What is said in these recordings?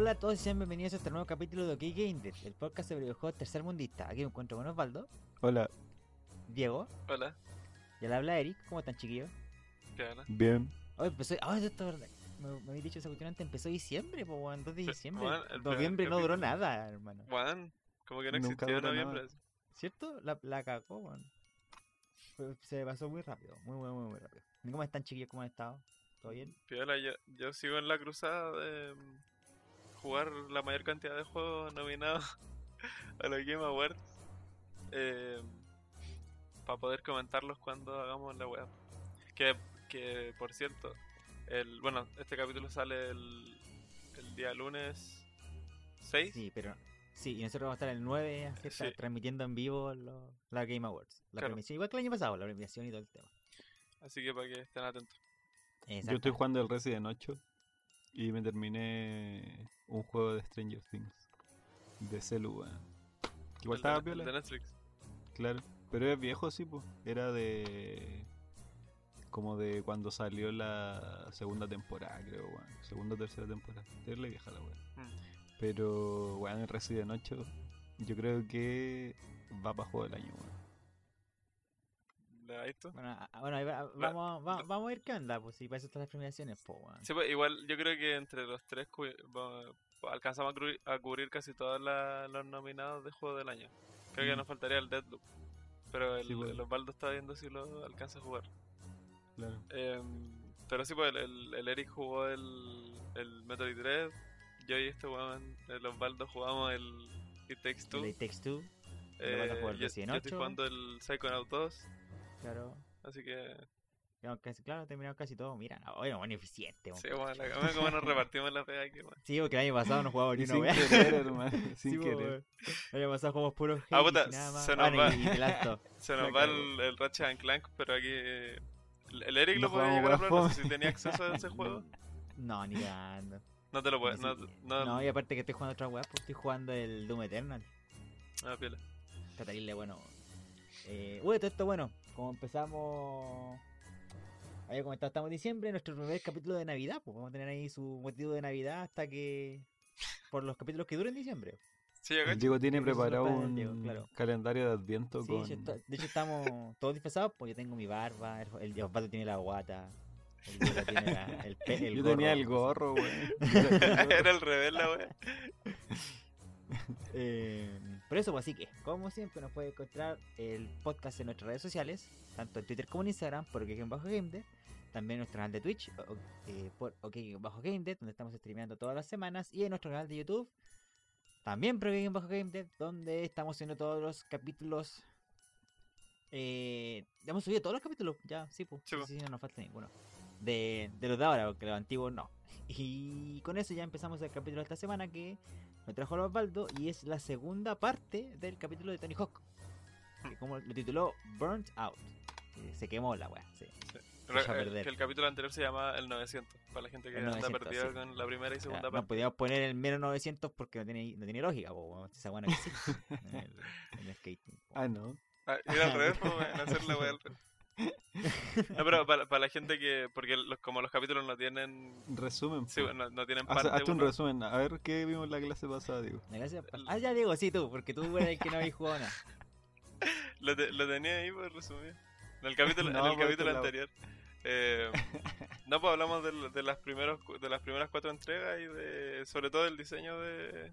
Hola a todos y sean bienvenidos a este nuevo capítulo de OK Gamer, el podcast sobre videojuegos tercermundista. Aquí me encuentro con Osvaldo, Hola, Diego, Hola, y al habla Eric. ¿Cómo están, chiquillos? ¿qué gana? bien. Hoy empezó. Ah, esto es verdad. Me, me habéis dicho esa cuestión antes. Empezó diciembre, pues, weón, 2 de diciembre. el Noviembre no duró nada, hermano. Juan, como que no Nunca existió noviembre. nada. ¿Cierto? La, la cagó, weón. Se pasó muy rápido, muy, muy, muy, muy rápido. ¿Y ¿Cómo están, chiquillos? ¿Cómo han estado? ¿Todo bien? Piola, yo, yo sigo en la cruzada de jugar la mayor cantidad de juegos nominados a los Game Awards para poder comentarlos cuando hagamos la web. Que, que por cierto, el bueno, este capítulo sale el, el día lunes 6. Sí, pero. Sí, y nosotros vamos a estar el 9 así, Sí. transmitiendo en vivo lo- la Game Awards. La Claro. premiación, igual que el año pasado, la premiación y todo el tema. Así que para que estén atentos. Yo estoy jugando el Resident 8 y me terminé un juego de Stranger Things. De Celu, weón. Que Igual estaba piola, de Netflix. claro. Pero es viejo, sí, pues. Era de. Como de cuando salió la segunda temporada, creo, weón. Segunda o tercera temporada. Terrible vieja la weón. Mm. Pero, weón, Resident 8, yo creo que va para juego del año, weón. Bueno, a- bueno va- vamos, va- vamos a ver qué onda, pues si para eso están las premiaciones, pues, weón. Sí, pues, igual yo creo que entre los tres alcanzamos a cubrir, a cubrir casi todos los nominados de juego del año. Creo que Mm. nos faltaría el Deadloop. Pero el, Sí, pues. el Osvaldo está viendo si lo alcanza a jugar. Claro. Em, pero sí, pues el, Eric jugó el, el Metroid Dread. Yo y este weón, el Osvaldo jugamos el It Takes Two. El Takes Two, Eh, yo, estoy 8. jugando el Psychonaut 2. Claro. Así que, casi- claro, terminamos casi todo. Mira, no, bueno, bueno, eficiente, weón. sí, bueno, la, bueno, como nos repartimos la pega aquí, weón. Sí, porque el año pasado no jugábamos ni una sin weá. querer, hermano. Sin Sí, querer. weón. El año pasado jugamos puros Ah, puta, y nada más. se nos Ah, va. y- y. Se nos va el, el Ratchet and Clank, pero aquí. eh, El Eric No lo puede jugamos llegar a probar, no sé si tenía acceso a ese juego. No, ni cagando. No te lo puedes. No, y aparte que estoy jugando otra weá, pues estoy jugando el Doom Eternal. ah, piola. Está terrible, bueno. Eh, uy, todo esto bueno, como empezamos. Había comentado, estamos en diciembre, nuestro primer capítulo de Navidad, pues vamos a tener ahí su motivo de Navidad hasta que. por los capítulos que duren diciembre. Sí, El. Diego tiene preparado un Diego, claro. calendario de adviento Sí, con... está- de hecho estamos todos disfrazados, pues yo tengo mi barba, el, el Osvaldo tiene la guata, el Diego tiene la- el, pe- el Yo tenía el gorro. güey. Era el rebelde, la wea. Eh, por eso, pues así que, como siempre, nos puede encontrar el podcast en nuestras redes sociales, tanto en Twitter como en Instagram, por OK-GameDev, también en nuestro canal de Twitch, o- eh, por OK-GameDev, donde estamos streameando todas las semanas, y en nuestro canal de YouTube, también por OK-GameDev, donde estamos haciendo todos los capítulos. Eh, ya hemos subido todos los capítulos, ya, sí, pues, Sí, po. sí, no nos falta ninguno. De, de los de ahora, porque los antiguos no. Y con eso ya empezamos el capítulo de esta semana que me trajo el Osvaldo y es la segunda parte del capítulo de Tony Hawk. Que como lo tituló Burnt Out. que se quemó la weá. Sí. A eh, que el capítulo anterior se llama El 900. Para la gente que El anda 900, perdida sí. con la primera y O sea, segunda no parte. podíamos poner el menos 900 porque no tiene, no tiene lógica. po, esa weá no existe en el, en el skating. po. Ah, no. Ah, ir al revés, hacer la wea al revés. No, pero para, para la gente que. Porque los, como los capítulos no tienen. Resumen. Sí, po. no, no tienen Haz- parte. hazte un uno. resumen. A ver qué vimos en la clase pasada, digo. La gracia- Ah, ya digo, sí, tú, porque tú eres el que no habéis jugado nada. Lo, te- lo tenía ahí, pues resumir. En el capítulo, No, en el pues, capítulo este anterior. Eh, no, pues hablamos del- de, las primeros, de las primeras cuatro entregas y de sobre todo el diseño de,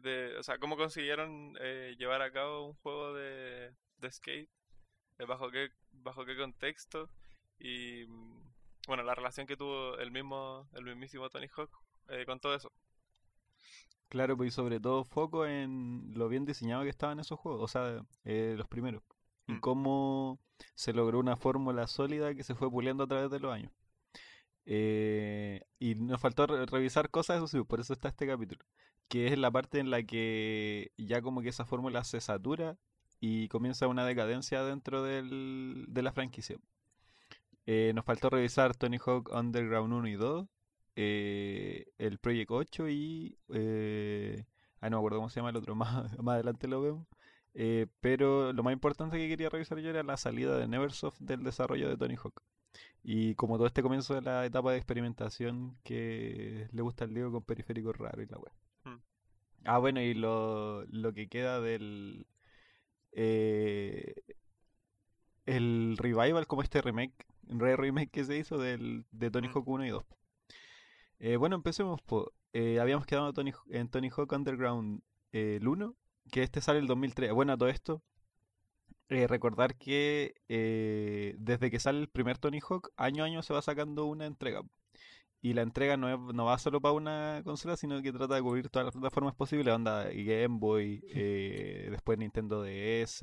de o sea, cómo consiguieron eh, llevar a cabo un juego de, de skate, bajo qué bajo qué contexto y bueno, la relación que tuvo el mismo el mismísimo Tony Hawk eh, con todo eso. Claro, pues y sobre todo foco en lo bien diseñado que estaban esos juegos, o sea, eh, los primeros. Y Mm. cómo se logró una fórmula sólida que se fue puliendo a través de los años. Eh, y nos faltó re- revisar cosas, eso sí, por eso está este capítulo. Que es la parte en la que ya como que esa fórmula se satura y comienza una decadencia dentro del, de la franquicia. Eh, nos faltó revisar Tony Hawk Underground 1 y 2, eh, el Project 8 y... Eh, ah, no me acuerdo cómo se llama el otro, más, más adelante lo vemos. Eh, pero lo más importante que quería revisar yo era la salida de Neversoft del desarrollo de Tony Hawk. Y como todo este comienzo de la etapa de experimentación que le gusta al Diego con periféricos raros y la web. Hmm. Ah, bueno, y lo, lo que queda del. Eh, el revival, como este remake, re remake que se hizo del, de Tony. Hawk 1 y 2. Eh, bueno, empecemos. po. Eh, habíamos quedado en Tony, en Tony Hawk Underground eh, el 1, que este sale el 2003. Bueno, a todo esto, eh, recordar que eh, desde que sale el primer Tony Hawk, año a año se va sacando una entrega. Y la entrega no, es- no va solo para una consola, sino que trata de cubrir todas las plataformas posibles. Onda Game Boy, eh, después Nintendo DS,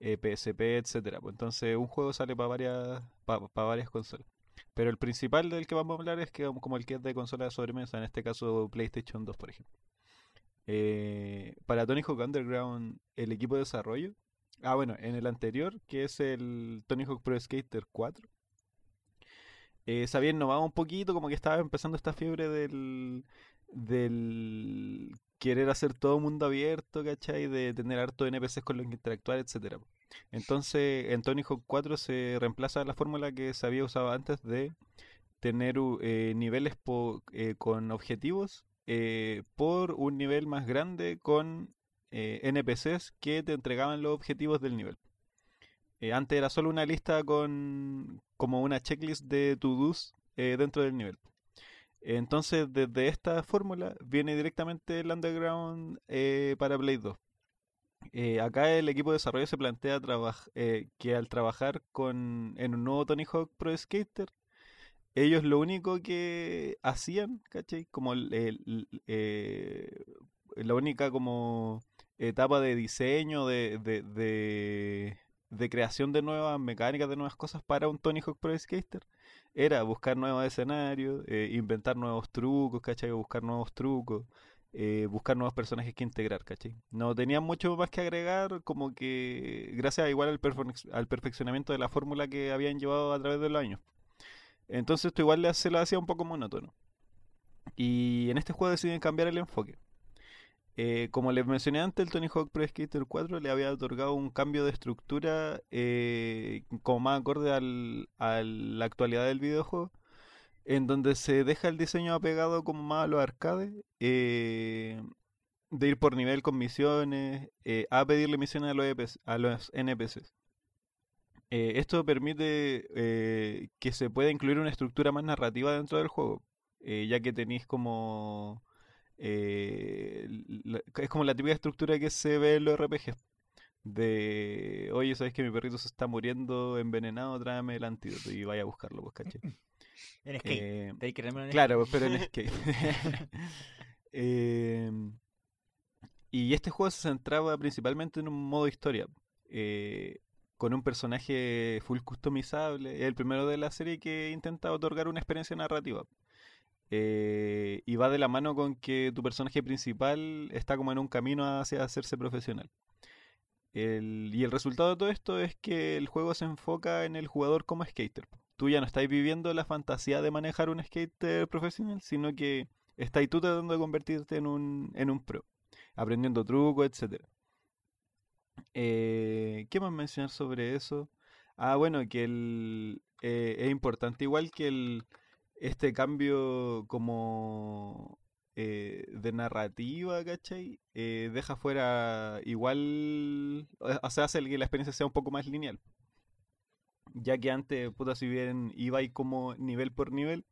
eh, PSP, etcétera. Pues entonces un juego sale para varias, para varias consolas. Pero el principal del que vamos a hablar es que como el que es de consola de sobremesa, en este caso PlayStation 2, por ejemplo. Eh, para Tony Hawk Underground, el equipo de desarrollo. Ah, bueno, en el anterior, que es el Tony Hawk Pro Skater 4, eh, se había innovado un poquito, como que estaba empezando esta fiebre del, del querer hacer todo mundo abierto, ¿cachai? De tener harto NPCs con los que interactuar, etcétera. Entonces, en Tony Hawk 4 se reemplaza la fórmula que se había usado antes de tener eh, niveles eh, con objetivos eh, por un nivel más grande con NPCs que te entregaban los objetivos del nivel. Eh, antes era solo una lista con como una checklist de to-dos eh, dentro del nivel. Entonces, desde esta fórmula viene directamente el Underground eh, para Play 2. Eh, acá el equipo de desarrollo se plantea que al trabajar con, en un nuevo Tony Hawk Pro Skater, ellos lo único que hacían, ¿cachai? Como la única como etapa de diseño, de, de, de creación de nuevas mecánicas, de nuevas cosas para un Tony Hawk Pro Skater, era buscar nuevos escenarios, eh, inventar nuevos trucos, ¿cachai? Buscar nuevos trucos, eh, buscar nuevos personajes que integrar, ¿cachai? No tenían mucho más que agregar, como que gracias igual al, perfec- al perfeccionamiento de la fórmula que habían llevado a través de los años. Entonces esto igual se lo hacía un poco monótono. Y en este juego deciden cambiar el enfoque. Eh, como les mencioné antes, el Tony Hawk Pro Skater 4 le había otorgado un cambio de estructura eh, como más acorde al- a la actualidad del videojuego, en donde se deja el diseño apegado como más a los arcades, eh, de ir por nivel con misiones, a pedirle misiones a los, EPs a los NPCs. Esto permite que se pueda incluir una estructura más narrativa dentro del juego, ya que tenéis como... eh, la- es como la típica estructura que se ve en los RPG. De, oye, ¿sabes que mi perrito se está muriendo envenenado? Tráeme el antídoto y vaya a buscarlo, pues, ¿cachai? En skate. Eh, Tenéis que en Claro, pues, pero en skate. Em, y este juego se centraba principalmente en un modo historia, eh, con un personaje full customizable. Es el primero de la serie que intenta otorgar una experiencia narrativa. Eh, y va de la mano con que tu personaje principal está como en un camino hacia hacerse profesional. El- y el resultado de todo esto es que el juego se enfoca en el jugador como skater. Tú ya no estás viviendo la fantasía de manejar un skater profesional, sino que estás tú tratando de convertirte en un, en un pro, aprendiendo trucos, etcétera. Eh, ¿qué más mencionar sobre eso? Ah, bueno, que el, eh, es importante igual que el, este cambio como eh, de narrativa, ¿cachai? Eh, deja fuera igual, o sea, hace que la experiencia sea un poco más lineal. Ya que antes, puta, si bien iba ahí como nivel por nivel,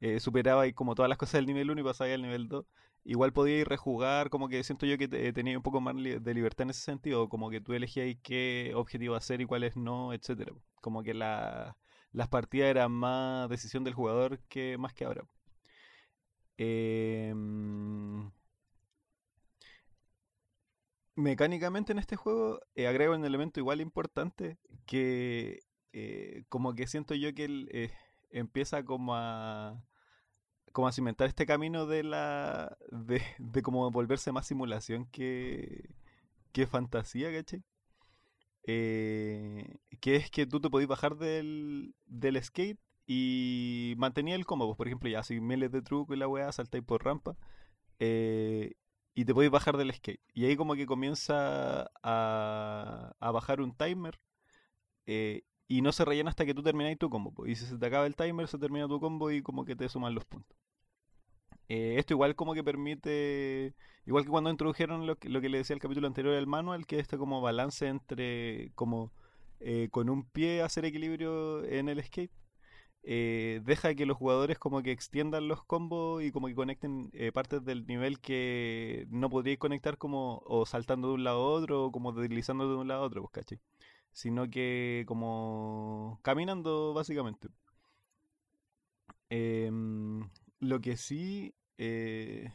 eh, superaba ahí como todas las cosas del nivel 1 y pasaba al nivel 2, igual podía ir rejugar, como que siento yo que te- tenía un poco más de libertad en ese sentido, como que tú elegías qué objetivo hacer y cuáles no, etcétera. Como que la, las partidas eran más decisión del jugador que más que ahora. Em, mecánicamente en este juego eh, agrega un elemento igual importante que eh, como que siento yo que él, eh, empieza como a como a cimentar este camino de la de, de como volverse más simulación que que fantasía, ¿cachai? Eh, que es que tú te podés bajar del, del skate y mantenía el combo, pues, por ejemplo, ya si miles de trucos y la weá, saltáis por rampa eh, y te podéis bajar del skate. Y ahí como que comienza a, a bajar un timer eh, y no se rellena hasta que tú termináis tu combo. po. Y si se te acaba el timer, se termina tu combo y como que te suman los puntos. Eh, esto igual como que permite, igual que cuando introdujeron lo que, lo que le decía el capítulo anterior del manual, que este como balance entre como eh, con un pie hacer equilibrio en el skate, eh, deja que los jugadores como que extiendan los combos y como que conecten partes del nivel que no podríais conectar como o saltando de un lado a otro o como deslizando de un lado a otro, pues, ¿cachai? Sino que como caminando básicamente. Em, lo que sí... eh,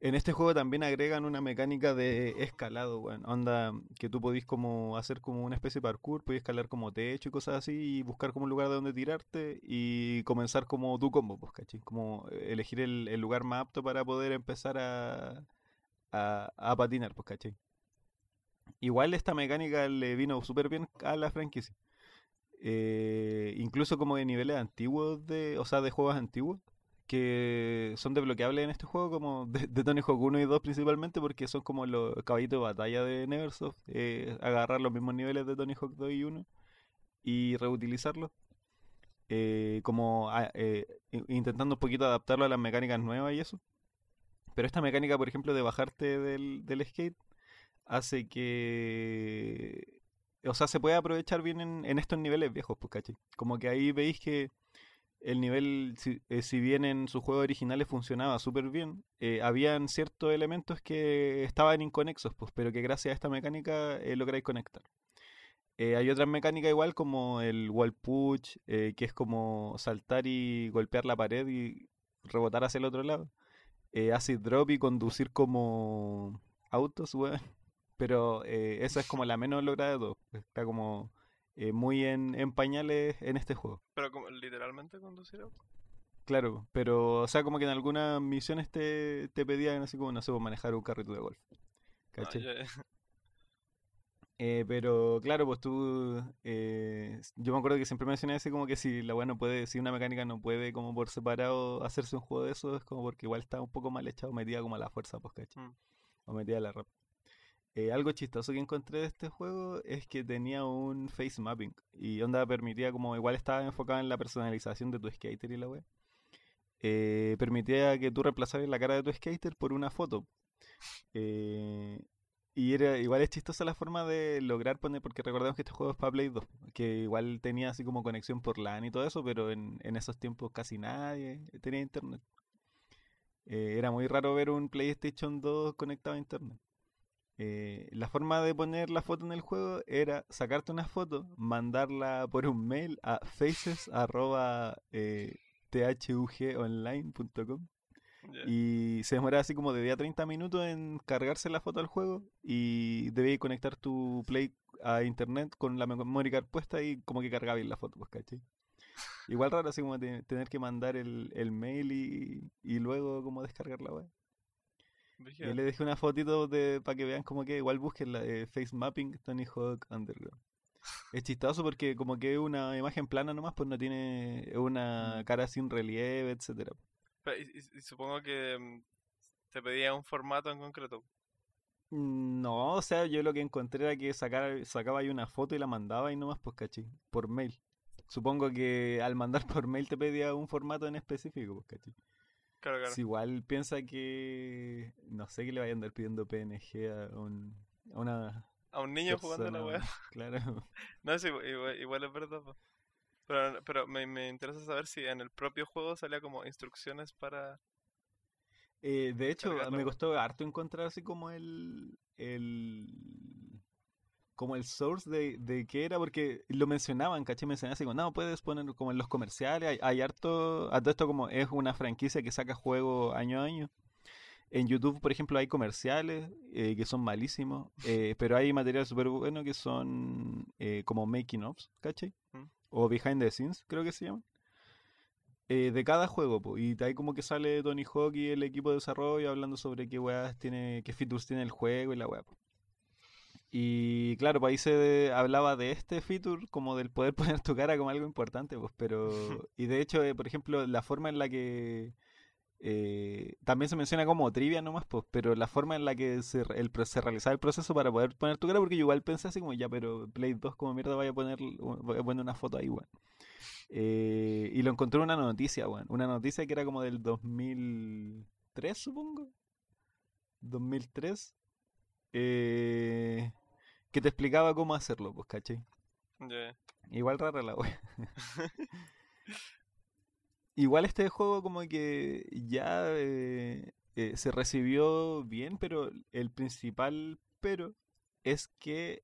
en este juego también agregan una mecánica de escalado. Onda que tú podís como hacer como una especie de parkour, podís escalar como techo y cosas así y buscar como un lugar de donde tirarte y comenzar como tu combo, pues, ¿cachai? Como eh, elegir el, lugar más apto para poder empezar a, a, patinar, pues. Igual esta mecánica le vino súper bien a la franquicia. Eh, incluso como de niveles antiguos, de, o sea, de juegos antiguos que son desbloqueables en este juego, como de, Tony Hawk 1 y 2 principalmente, porque son como los caballitos de batalla de Neversoft, eh, agarrar los mismos niveles de Tony Hawk 2 y 1 y reutilizarlos, eh, como a- eh, intentando un poquito adaptarlo a las mecánicas nuevas y eso. Pero esta mecánica, por ejemplo, de bajarte del, del skate, hace que... O sea, se puede aprovechar bien en, estos niveles viejos, pues, ¿cachai? Como que ahí veis que el nivel, si, eh, si bien en sus juegos originales funcionaba súper bien, eh, habían ciertos elementos que estaban inconexos, pues, pero que gracias a esta mecánica eh, lográis conectar. Eh, hay otras mecánicas igual como el wall push, que es como saltar y golpear la pared y rebotar hacia el otro lado. Acid drop y conducir como autos, weón. Pero esa es como la menos lograda de todo. Está como eh, muy en, en pañales en este juego. Pero como, literalmente conducir auto. Claro, pero o sea, como que en algunas misiones te, te pedían así como, no sé, manejar un carrito de golf. Ah, ya. Eh, pero claro, pues tú, eh, yo me acuerdo que siempre mencioné así como que si la weá no puede, si una mecánica no puede como por separado hacerse un juego de eso, es como porque igual está un poco mal echado, metida como a la fuerza, pues, ¿cachai? Mm. O metida a la rap. Eh, algo chistoso que encontré de este juego es que tenía un face mapping y onda permitía como igual estaba enfocado en la personalización de tu skater y la wea. Eh, permitía que tú reemplazaras la cara de tu skater por una foto. Eh, y era igual es chistosa la forma de lograr poner, porque recordemos que este juego es para Play 2, que igual tenía así como conexión por LAN y todo eso, pero en, en esos tiempos casi nadie tenía internet. Era muy raro ver un PlayStation 2 conectado a internet. Eh, la forma de poner la foto en el juego era sacarte una foto, mandarla por un mail a faces.thugonline.com Ya. y se demoraba así como de día a 30 minutos en cargarse la foto al juego y debías conectar tu Play a internet con la memory card puesta y como que cargaba bien la foto, pues, ¿cachai? Igual raro así como te- tener que mandar el, el mail y, y luego como descargar la web. Y Brígido. le dejé una fotito de, para que vean como que igual busquen la de Face Mapping Tony Hawk Underground. Es chistoso porque como que es una imagen plana nomás, pues no tiene una cara sin relieve, etcétera. Pero, y, y- y supongo que mm, te pedía un formato en concreto. Mm, No, o sea, yo lo que encontré era que sacar, sacaba ahí una foto y la mandaba y nomás, pues caché, por mail. Supongo que al mandar por mail te pedía un formato en específico, pues caché. Claro, claro. Si igual piensa que, no sé, que le vayan a andar pidiendo PNG a, un, a una A un niño jugando a la weá. Claro. No, sí, igual, igual es verdad. po. Pero, pero me, me interesa saber si en el propio juego salía como instrucciones para... Eh, de hecho, me costó harto encontrar así como el, el como el source de, de qué era, porque lo mencionaban, caché, mencionaban así como, no, puedes poner como en los comerciales, hay, hay harto, a todo esto como es una franquicia que saca juego año a año. En YouTube, por ejemplo, hay comerciales eh, que son malísimos, eh, pero hay material súper bueno que son eh, como making ofs, ¿cachai? Mm. O behind the scenes, creo que se llaman. De cada juego, po, y ahí como que sale Tony Hawk y el equipo de desarrollo hablando sobre qué weas tiene, qué features tiene el juego y la wea. po. Y claro, pues ahí se de- hablaba de este feature como del poder poner tu cara como algo importante, pues, pero... Y de hecho, eh, por ejemplo, la forma en la que eh, también se menciona como trivia nomás, pues, pero la forma en la que se, el, se realizaba el proceso para poder poner tu cara, porque yo igual pensé así como, ya, pero Play 2 como mierda vaya a poner, voy a poner una foto ahí, weón. Eh, y lo encontré en una noticia, weón. Una noticia que era como del 2003, supongo. 2003. eh, que te explicaba cómo hacerlo, pues, ¿cachai? Igual rara la wea. Igual este juego como que ya eh, eh, se recibió bien, pero el principal pero es que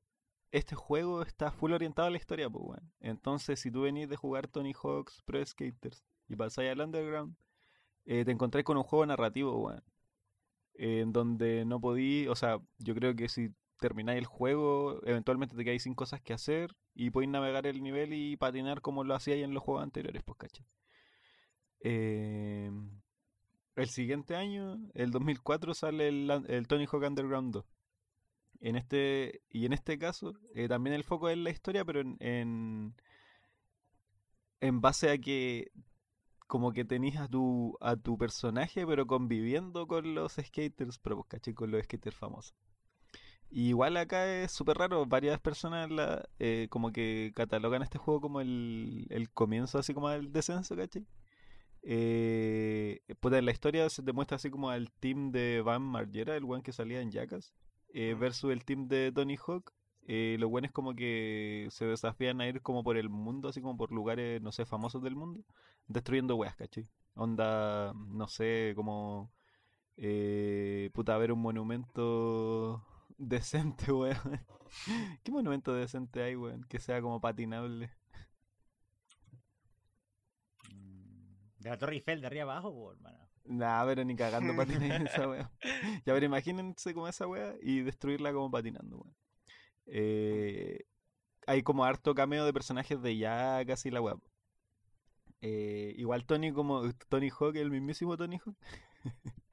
este juego está full orientado a la historia, pues weón. Entonces, si tú venís de jugar Tony Hawk's Pro Skaters y pasáis al Underground, eh, te encontrás con un juego narrativo, weón. En donde no podí, o sea, yo creo que si termináis el juego, eventualmente te quedáis sin cosas que hacer y podéis navegar el nivel y patinar como lo hacíais en los juegos anteriores, pues cachai. Eh, el siguiente año, el 2004, sale el, Tony Hawk Underground 2. En este, y en este caso, eh, también el foco es la historia, pero en, en, base a que como que tenías a tu, a tu personaje, pero conviviendo con los skaters, pero pues, ¿cachai? Con los skaters famosos. Y igual acá es súper raro, varias personas la, eh, como que catalogan este juego como el, el comienzo así como del descenso, ¿cachai? Eh, puta, en la historia se te muestra así como al team de Van Margera, el one que salía en Jackass, eh, versus el team de Tony Hawk. Eh, los buenos como que se desafían a ir como por el mundo, así como por lugares, no sé, famosos del mundo, destruyendo weas, ¿cachai? Onda, no sé, como... Eh, puta, ver un monumento decente, weón. ¿Qué monumento decente hay, weón? Que sea como patinable. Mm, De la Torre Eiffel de arriba abajo, po, hermano. Nah, pero ni cagando patinar esa wea. Ya, pero imagínense como esa wea y destruirla como patinando, weón. Eh, hay como harto cameo de personajes de ya casi la wea. Eh, igual Tony como Tony Hawk, el mismísimo Tony Hawk,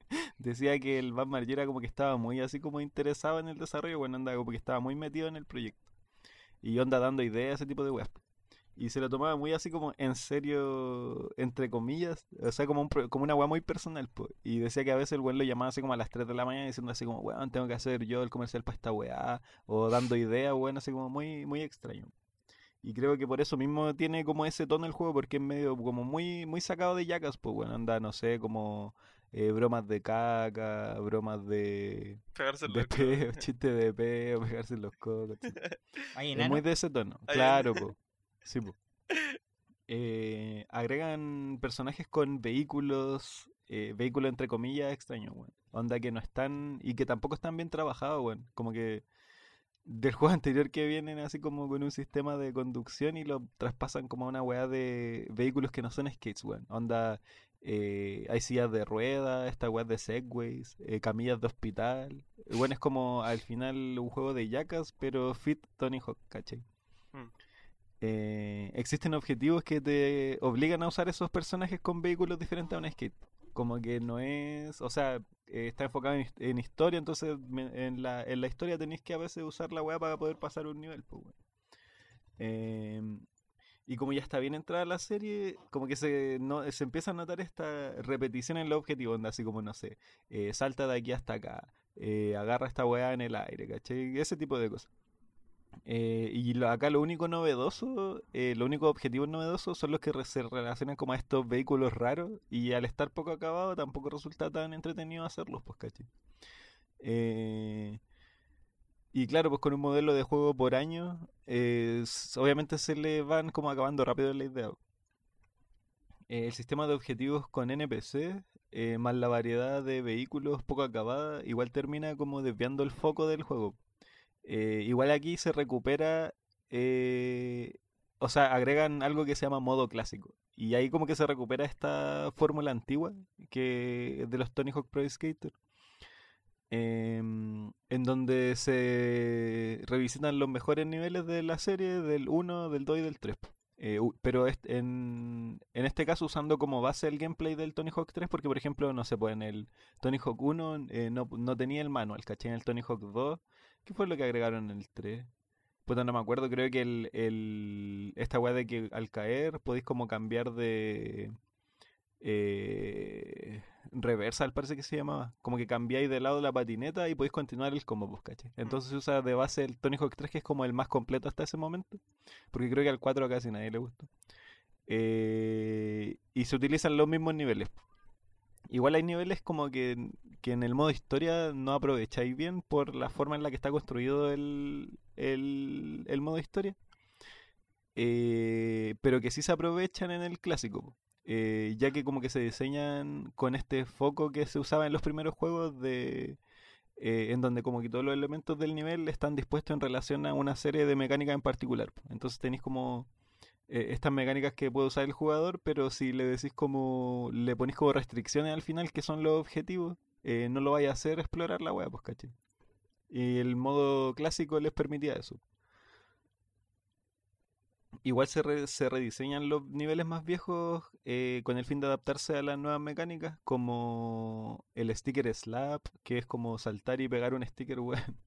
decía que el Van Margera como que estaba muy así como interesado en el desarrollo, bueno, anda como que estaba muy metido en el proyecto. Y onda dando ideas, ese tipo de weas. Y se lo tomaba muy así como en serio, entre comillas, o sea, como, un, como una weá muy personal, po. Y decía que a veces el weón lo llamaba así como a las 3 de la mañana diciendo así como, weón, tengo que hacer yo el comercial para esta weá, o dando ideas, weón, así como muy, muy extraño. Y creo que por eso mismo tiene como ese tono el juego, porque es medio como muy, muy sacado de yacas, pues bueno, anda, no sé, como eh, bromas de caca, bromas de, Pegarse de loco. peo, chistes de peo, pegarse en los cocos. Es muy de ese tono, claro, po. Sí, po. Eh, agregan personajes con vehículos, eh, vehículos entre comillas extraños, weón. Onda que no están, y que tampoco están bien trabajados, weón. Como que del juego anterior que vienen así como con un sistema de conducción y lo traspasan como a una weá de vehículos que no son skates, weón. Onda, eh, hay sillas de ruedas, esta weá de segways, eh, camillas de hospital. Bueno, es como al final un juego de yacas, pero fit Tony Hawk, ¿cachai? Mm. Eh, existen objetivos que te obligan a usar esos personajes con vehículos diferentes a un skate. Como que no es, o sea, eh, está enfocado en, his- en historia, entonces en la, en la historia tenéis que a veces usar la weá para poder pasar un nivel, pues, weón. Y como ya está bien entrada la serie, como que se, se empieza a notar esta repetición en los objetivos, onda, así como, no sé, eh, salta de aquí hasta acá, eh, agarra esta weá en el aire, ¿cachai? Ese tipo de cosas. Eh, y acá lo único novedoso, eh, lo único objetivo novedoso son los que se relacionan como a estos vehículos raros y al estar poco acabado tampoco resulta tan entretenido hacerlos, pues, ¿cachai? Eh, y claro, pues con un modelo de juego por año, eh, obviamente se le van como acabando rápido la idea. El sistema de objetivos con NPC, eh, más la variedad de vehículos poco acabada, igual termina como desviando el foco del juego. Eh, igual aquí se recupera, eh, o sea, agregan algo que se llama modo clásico. Y ahí como que se recupera esta fórmula antigua que de los Tony Hawk Pro Skater. Em, en donde se revisitan los mejores niveles de la serie del 1, del 2 y del 3. Eh, pero en, en este caso usando como base el gameplay del Tony Hawk 3, porque por ejemplo, no sé, pues en el Tony Hawk 1 eh, no, no tenía el manual, ¿cachai? En el Tony Hawk 2 ¿Qué fue lo que agregaron en el 3? Puta, no me acuerdo, creo que el, el esta weá de que al caer podéis como cambiar de... eh, reversal, parece que se llamaba. Como que cambiáis de lado la patineta y podéis continuar el combo, pues, ¿cachai? Entonces se usa de base el Tony Hawk 3, que es como el más completo hasta ese momento. Porque creo que al 4 casi nadie le gustó. Eh, y se utilizan los mismos niveles. Igual hay niveles como que, que en el modo historia no aprovecháis bien por la forma en la que está construido el, el, el modo historia. Eh, pero que sí se aprovechan en el clásico. Eh, ya que como que se diseñan con este foco que se usaba en los primeros juegos de eh, en donde como que todos los elementos del nivel están dispuestos en relación a una serie de mecánicas en particular. Entonces tenéis como eh, estas mecánicas que puede usar el jugador, pero si le decís como le ponéis como restricciones al final que son los objetivos, no lo vaya a hacer explorar la wea, pues caché. Y el modo clásico les permitía eso. Igual se, re- se rediseñan los niveles más viejos eh, con el fin de adaptarse a las nuevas mecánicas, como el sticker slap, que es como saltar y pegar un sticker, weón.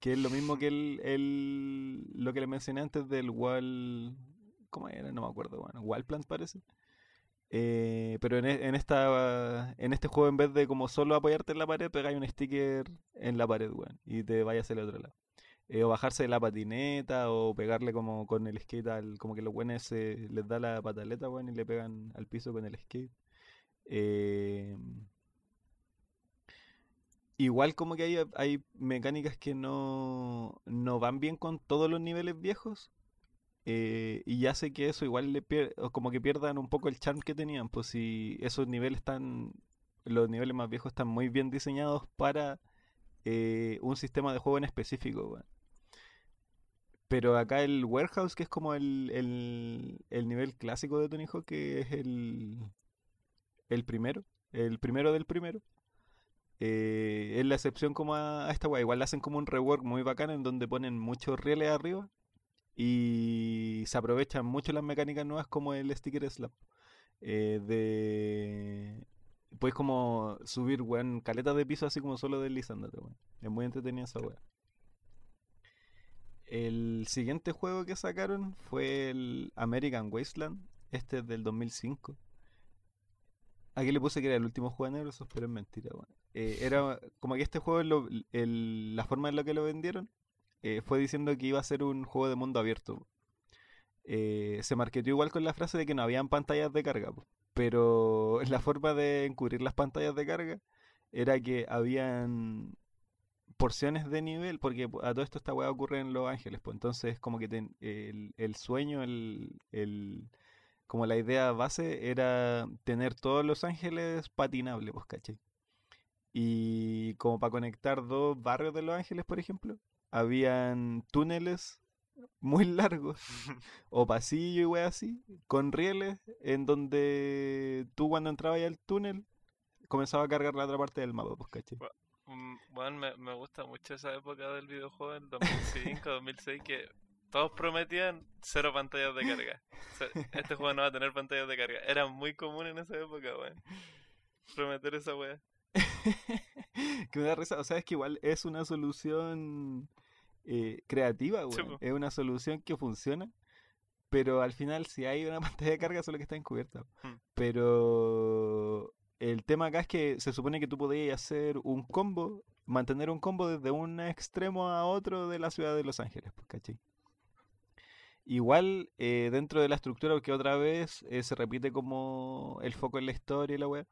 Que es lo mismo que el, el- lo que le mencioné antes del wall. ¿Cómo era? No me acuerdo, bueno, wall plant parece. Eh, pero en, e- en esta en este juego en vez de como solo apoyarte en la pared, pegáis un sticker en la pared, weón, y te vayas hacia el otro lado eh, o bajarse de la patineta o pegarle como con el skate al, como que los buenos les da la pataleta weón, y le pegan al piso con el skate Eh, igual como que hay, hay mecánicas que no, no van bien con todos los niveles viejos eh, y hace que eso igual le pier- como que pierdan un poco el charm que tenían pues si esos niveles están los niveles más viejos están muy bien diseñados para un sistema de juego en específico weón. Pero acá el Warehouse, que es como el, el, el nivel clásico de Tony Hawk, que es el, el primero, el primero del primero, eh, es la excepción como a, a esta weá. Igual hacen como un rework muy bacán en donde ponen muchos rieles arriba y se aprovechan mucho las mecánicas nuevas como el sticker slap. Eh, de... Puedes como subir, weón, caletas de piso así como solo deslizándote, weón. Es muy entretenida esa weá. El siguiente juego que sacaron fue el American Wasteland. Este es del 2005. Aquí le puse que era el último juego de Neversoft, pero es mentira. Eh, era como que este juego, la forma en la que lo vendieron, eh, fue diciendo que iba a ser un juego de mundo abierto. Eh, se marketeó igual con la frase de que no habían pantallas de carga, pero la forma de encubrir las pantallas de carga era que habían porciones de nivel, porque a todo esto esta weá ocurre en Los Ángeles, pues entonces como que ten- el, el sueño, el, el- como la idea base era tener todos Los Ángeles patinable, pues caché. Y como para conectar dos barrios de Los Ángeles, por ejemplo, habían túneles muy largos o pasillo y wey así, con rieles en donde tú cuando entrabas al túnel comenzaba a cargar la otra parte del mapa, pues caché. Bueno, me, me gusta mucho esa época del videojuego, el 2005, 2006, que todos prometían cero pantallas de carga. O sea, este juego no va a tener pantallas de carga. Era muy común en esa época, weón. Prometer esa wea. que me da risa, o sea, es que igual es una solución eh, creativa, Sí, weón. Es una solución que funciona, pero al final si hay una pantalla de carga solo que está encubierta. Hmm. Pero el tema acá es que se supone que tú podías hacer un combo, mantener un combo desde un extremo a otro de la ciudad de Los Ángeles, pues. Igual eh, dentro de la estructura, porque otra vez eh, se repite como el foco en la historia y la weá.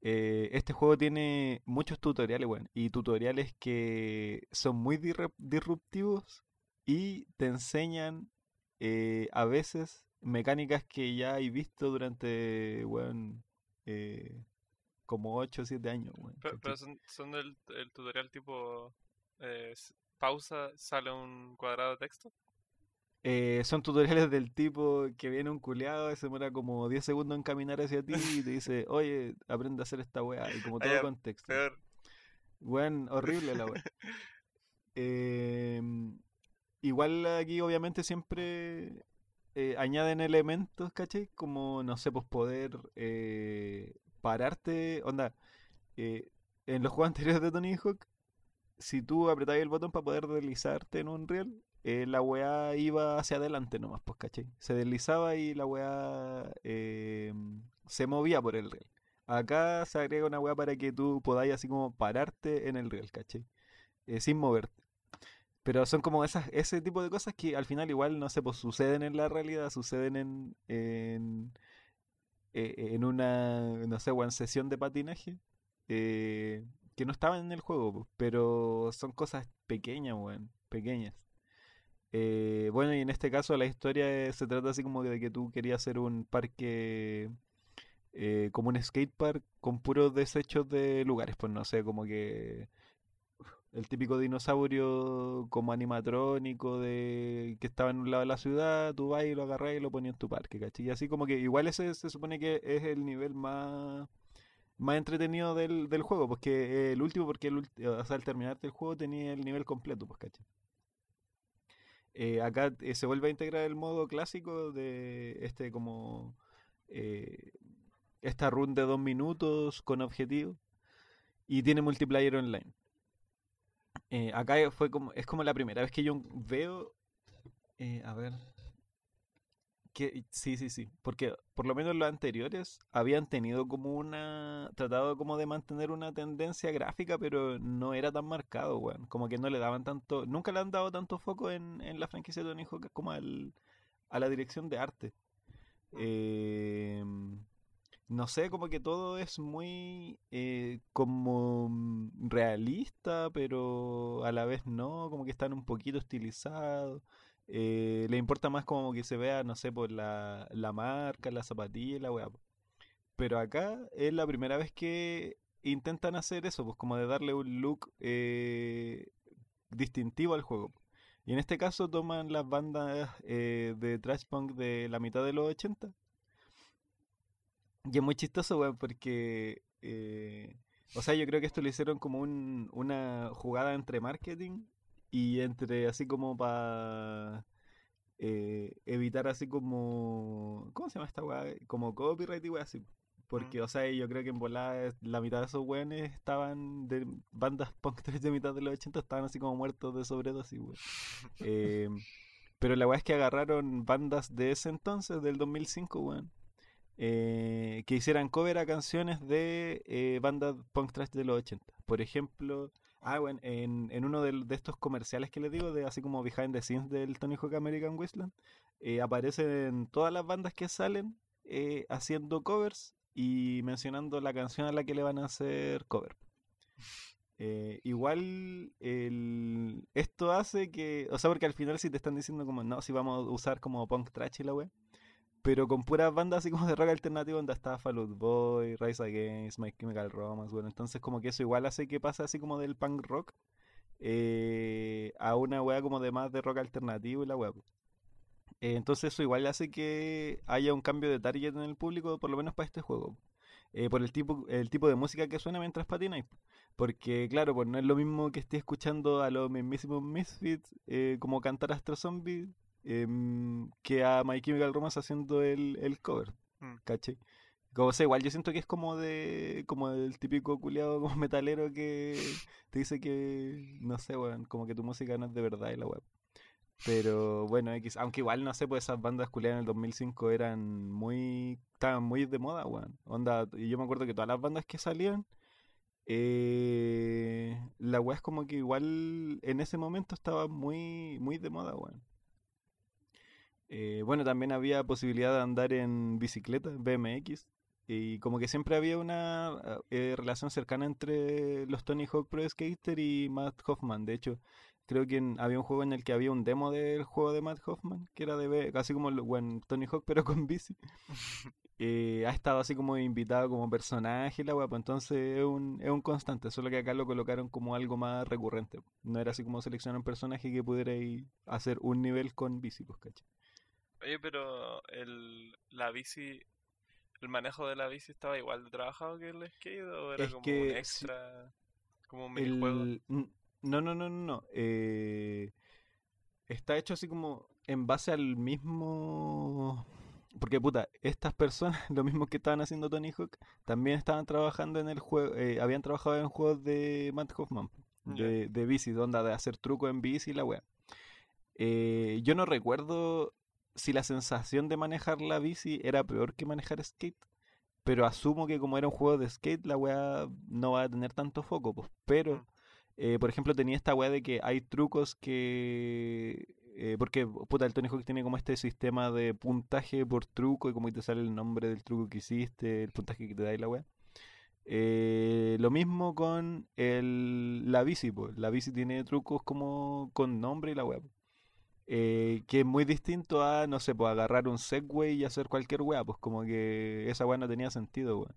eh, este juego tiene muchos tutoriales, weón, y tutoriales que son muy disruptivos y te enseñan a veces mecánicas que ya hay visto durante, weón, eh, como 8 o 7 años, weón. Pero, pero son, son el, el tutorial tipo eh, pausa, sale un cuadrado de texto. Eh, son tutoriales del tipo que viene un culeado y se demora como 10 segundos en caminar hacia ti y te dice, oye, aprende a hacer esta weá, y como todo ya, contexto. Peor. Weón, horrible la weá. Em, igual aquí obviamente siempre eh, añaden elementos, ¿cachai? Como, no sé, pues poder eh, pararte, onda, eh, en los juegos anteriores de Tony Hawk, si tú apretabas el botón para poder deslizarte en un riel, la weá iba hacia adelante nomás, pues, ¿cachai? Se deslizaba y la weá se movía por el riel. Acá se agrega una weá para que tú podáis así como pararte en el riel, ¿cachai? Sin moverte. Pero son como esas, ese tipo de cosas que al final igual, no sé, pues suceden en la realidad, suceden en, en, eh, en una, no sé, weón, sesión de patinaje. eh, que no estaban en el juego, pero son cosas pequeñas, weón, pequeñas. Eh, bueno, y en este caso la historia se trata así como de que tú querías hacer un parque, eh, como un skate park con puros desechos de lugares, pues no sé, como que el típico dinosaurio como animatrónico de que estaba en un lado de la ciudad, tú vas y lo agarras y lo ponías en tu parque, ¿cachai? Y así como que igual ese se supone que es el nivel más más entretenido del, del juego, porque el último, porque el, o sea, al terminarte el juego tenía el nivel completo, pues, ¿cachai? Eh, acá eh, se vuelve a integrar el modo clásico de este como eh, esta run de dos minutos con objetivo y tiene multiplayer online. Eh, acá fue como es como la primera vez que yo veo eh, a ver que, sí, sí, sí, porque por lo menos los anteriores habían tenido como una, tratado como de mantener una tendencia gráfica, pero no era tan marcado, weón, como que no le daban tanto, nunca le han dado tanto foco en, en la franquicia de Tony Hawk como al, a la dirección de arte. Eh, no sé, como que todo es muy eh, como mm, realista, pero a la vez no, como que están un poquito estilizados. Eh, le importa más como que se vea, no sé, por la, la marca, la zapatilla la weá. Pero acá es la primera vez que intentan hacer eso, pues como de darle un look eh, distintivo al juego. Y en este caso toman las bandas de trash punk de la mitad de los 80 y es muy chistoso, weón, porque. eh, o sea, yo creo que esto lo hicieron como un- una jugada entre marketing y entre así como para evitar así como. ¿Cómo se llama esta weá? Como copyright y weá así. Porque, o sea, yo creo que en volada la mitad de esos weones estaban de bandas punk de mitad de los 80 estaban así como muertos de sobredosis, weón. Eh, pero la weá es que agarraron bandas de ese entonces, del 2005, weón eh, que hicieran cover a canciones de eh, bandas punk trash de los 80. Por ejemplo, ah, bueno, en, en uno del- de, estos comerciales que les digo, de así como behind the scenes del Tony Hawk American Wasteland, eh, aparecen todas las bandas que salen haciendo covers y mencionando la canción a la que le van a hacer cover. Igual el, esto hace que, o sea, porque al final si te están diciendo como, no, si vamos a usar como punk trash la web, pero con puras bandas así como de rock alternativo, donde está Fall Boy, Rise Against, My Chemical Romance, bueno, entonces como que eso igual hace que pase así como del punk rock eh, a una wea como de más de rock alternativo y la wea. Eh, entonces eso igual hace que haya un cambio de target en el público, por lo menos para este juego. eh, por el tipo, el tipo de música que suena mientras patináis. po. Porque claro, pues no es lo mismo que esté escuchando a los mismísimos Misfits eh, como cantar Astro Zombie em, que a My Chemical Romance haciendo el, el cover, Mm. ¿cachai? Como sé, igual yo siento que es como de como del típico culiado como metalero que te dice que no sé, weón, como que tu música no es de verdad y la web. Pero bueno, X, aunque igual no sé, pues esas bandas culiadas en el 2005 eran muy estaban muy de moda, weón. Onda, y yo me acuerdo que todas las bandas que salían eh, la weá es como que igual en ese momento estaba muy muy de moda, weón. Eh, bueno, también había posibilidad de andar en bicicleta, BMX, y como que siempre había una ah, eh, relación cercana entre los Tony Hawk Pro Skater y Matt Hoffman. De hecho, creo que en- había un juego en el que había un demo del juego de Matt Hoffman, que era de B- casi como el bueno, Tony Hawk, pero con bici. Eh, ha estado así como invitado como personaje la weá, pues entonces es un, es un constante, solo que acá lo colocaron como algo más recurrente. No era así como seleccionar un personaje que pudiera ir a hacer un nivel con bici, pues, ¿cachai? Oye, pero el, la bici, el manejo de la bici estaba igual de trabajado que el skate o era Es como que un sí. extra, como un minijuego. El... No, no, no, no, no. eh, está hecho así como en base al mismo... Porque puta, estas personas, lo mismo que estaban haciendo Tony Hawk, también estaban trabajando en el juego, eh, habían trabajado en juegos de Matt Hoffman, de, de bici, de onda de hacer truco en bici y la wea. Eh, yo no recuerdo si la sensación de manejar la bici era peor que manejar skate, pero asumo que como era un juego de skate, la weá no va a tener tanto foco, pues. Pero, Mm. eh, por ejemplo, tenía esta weá de que hay trucos que... eh, porque, puta, el Tony Hawk tiene como este sistema de puntaje por truco y como que te sale el nombre del truco que hiciste, el puntaje que te da y la weá. Eh, lo mismo con el, la bici, pues. La bici tiene trucos como con nombre y la weá. Eh, que es muy distinto a, no sé, pues agarrar un Segway y hacer cualquier weá, pues como que esa weá no tenía sentido, weón.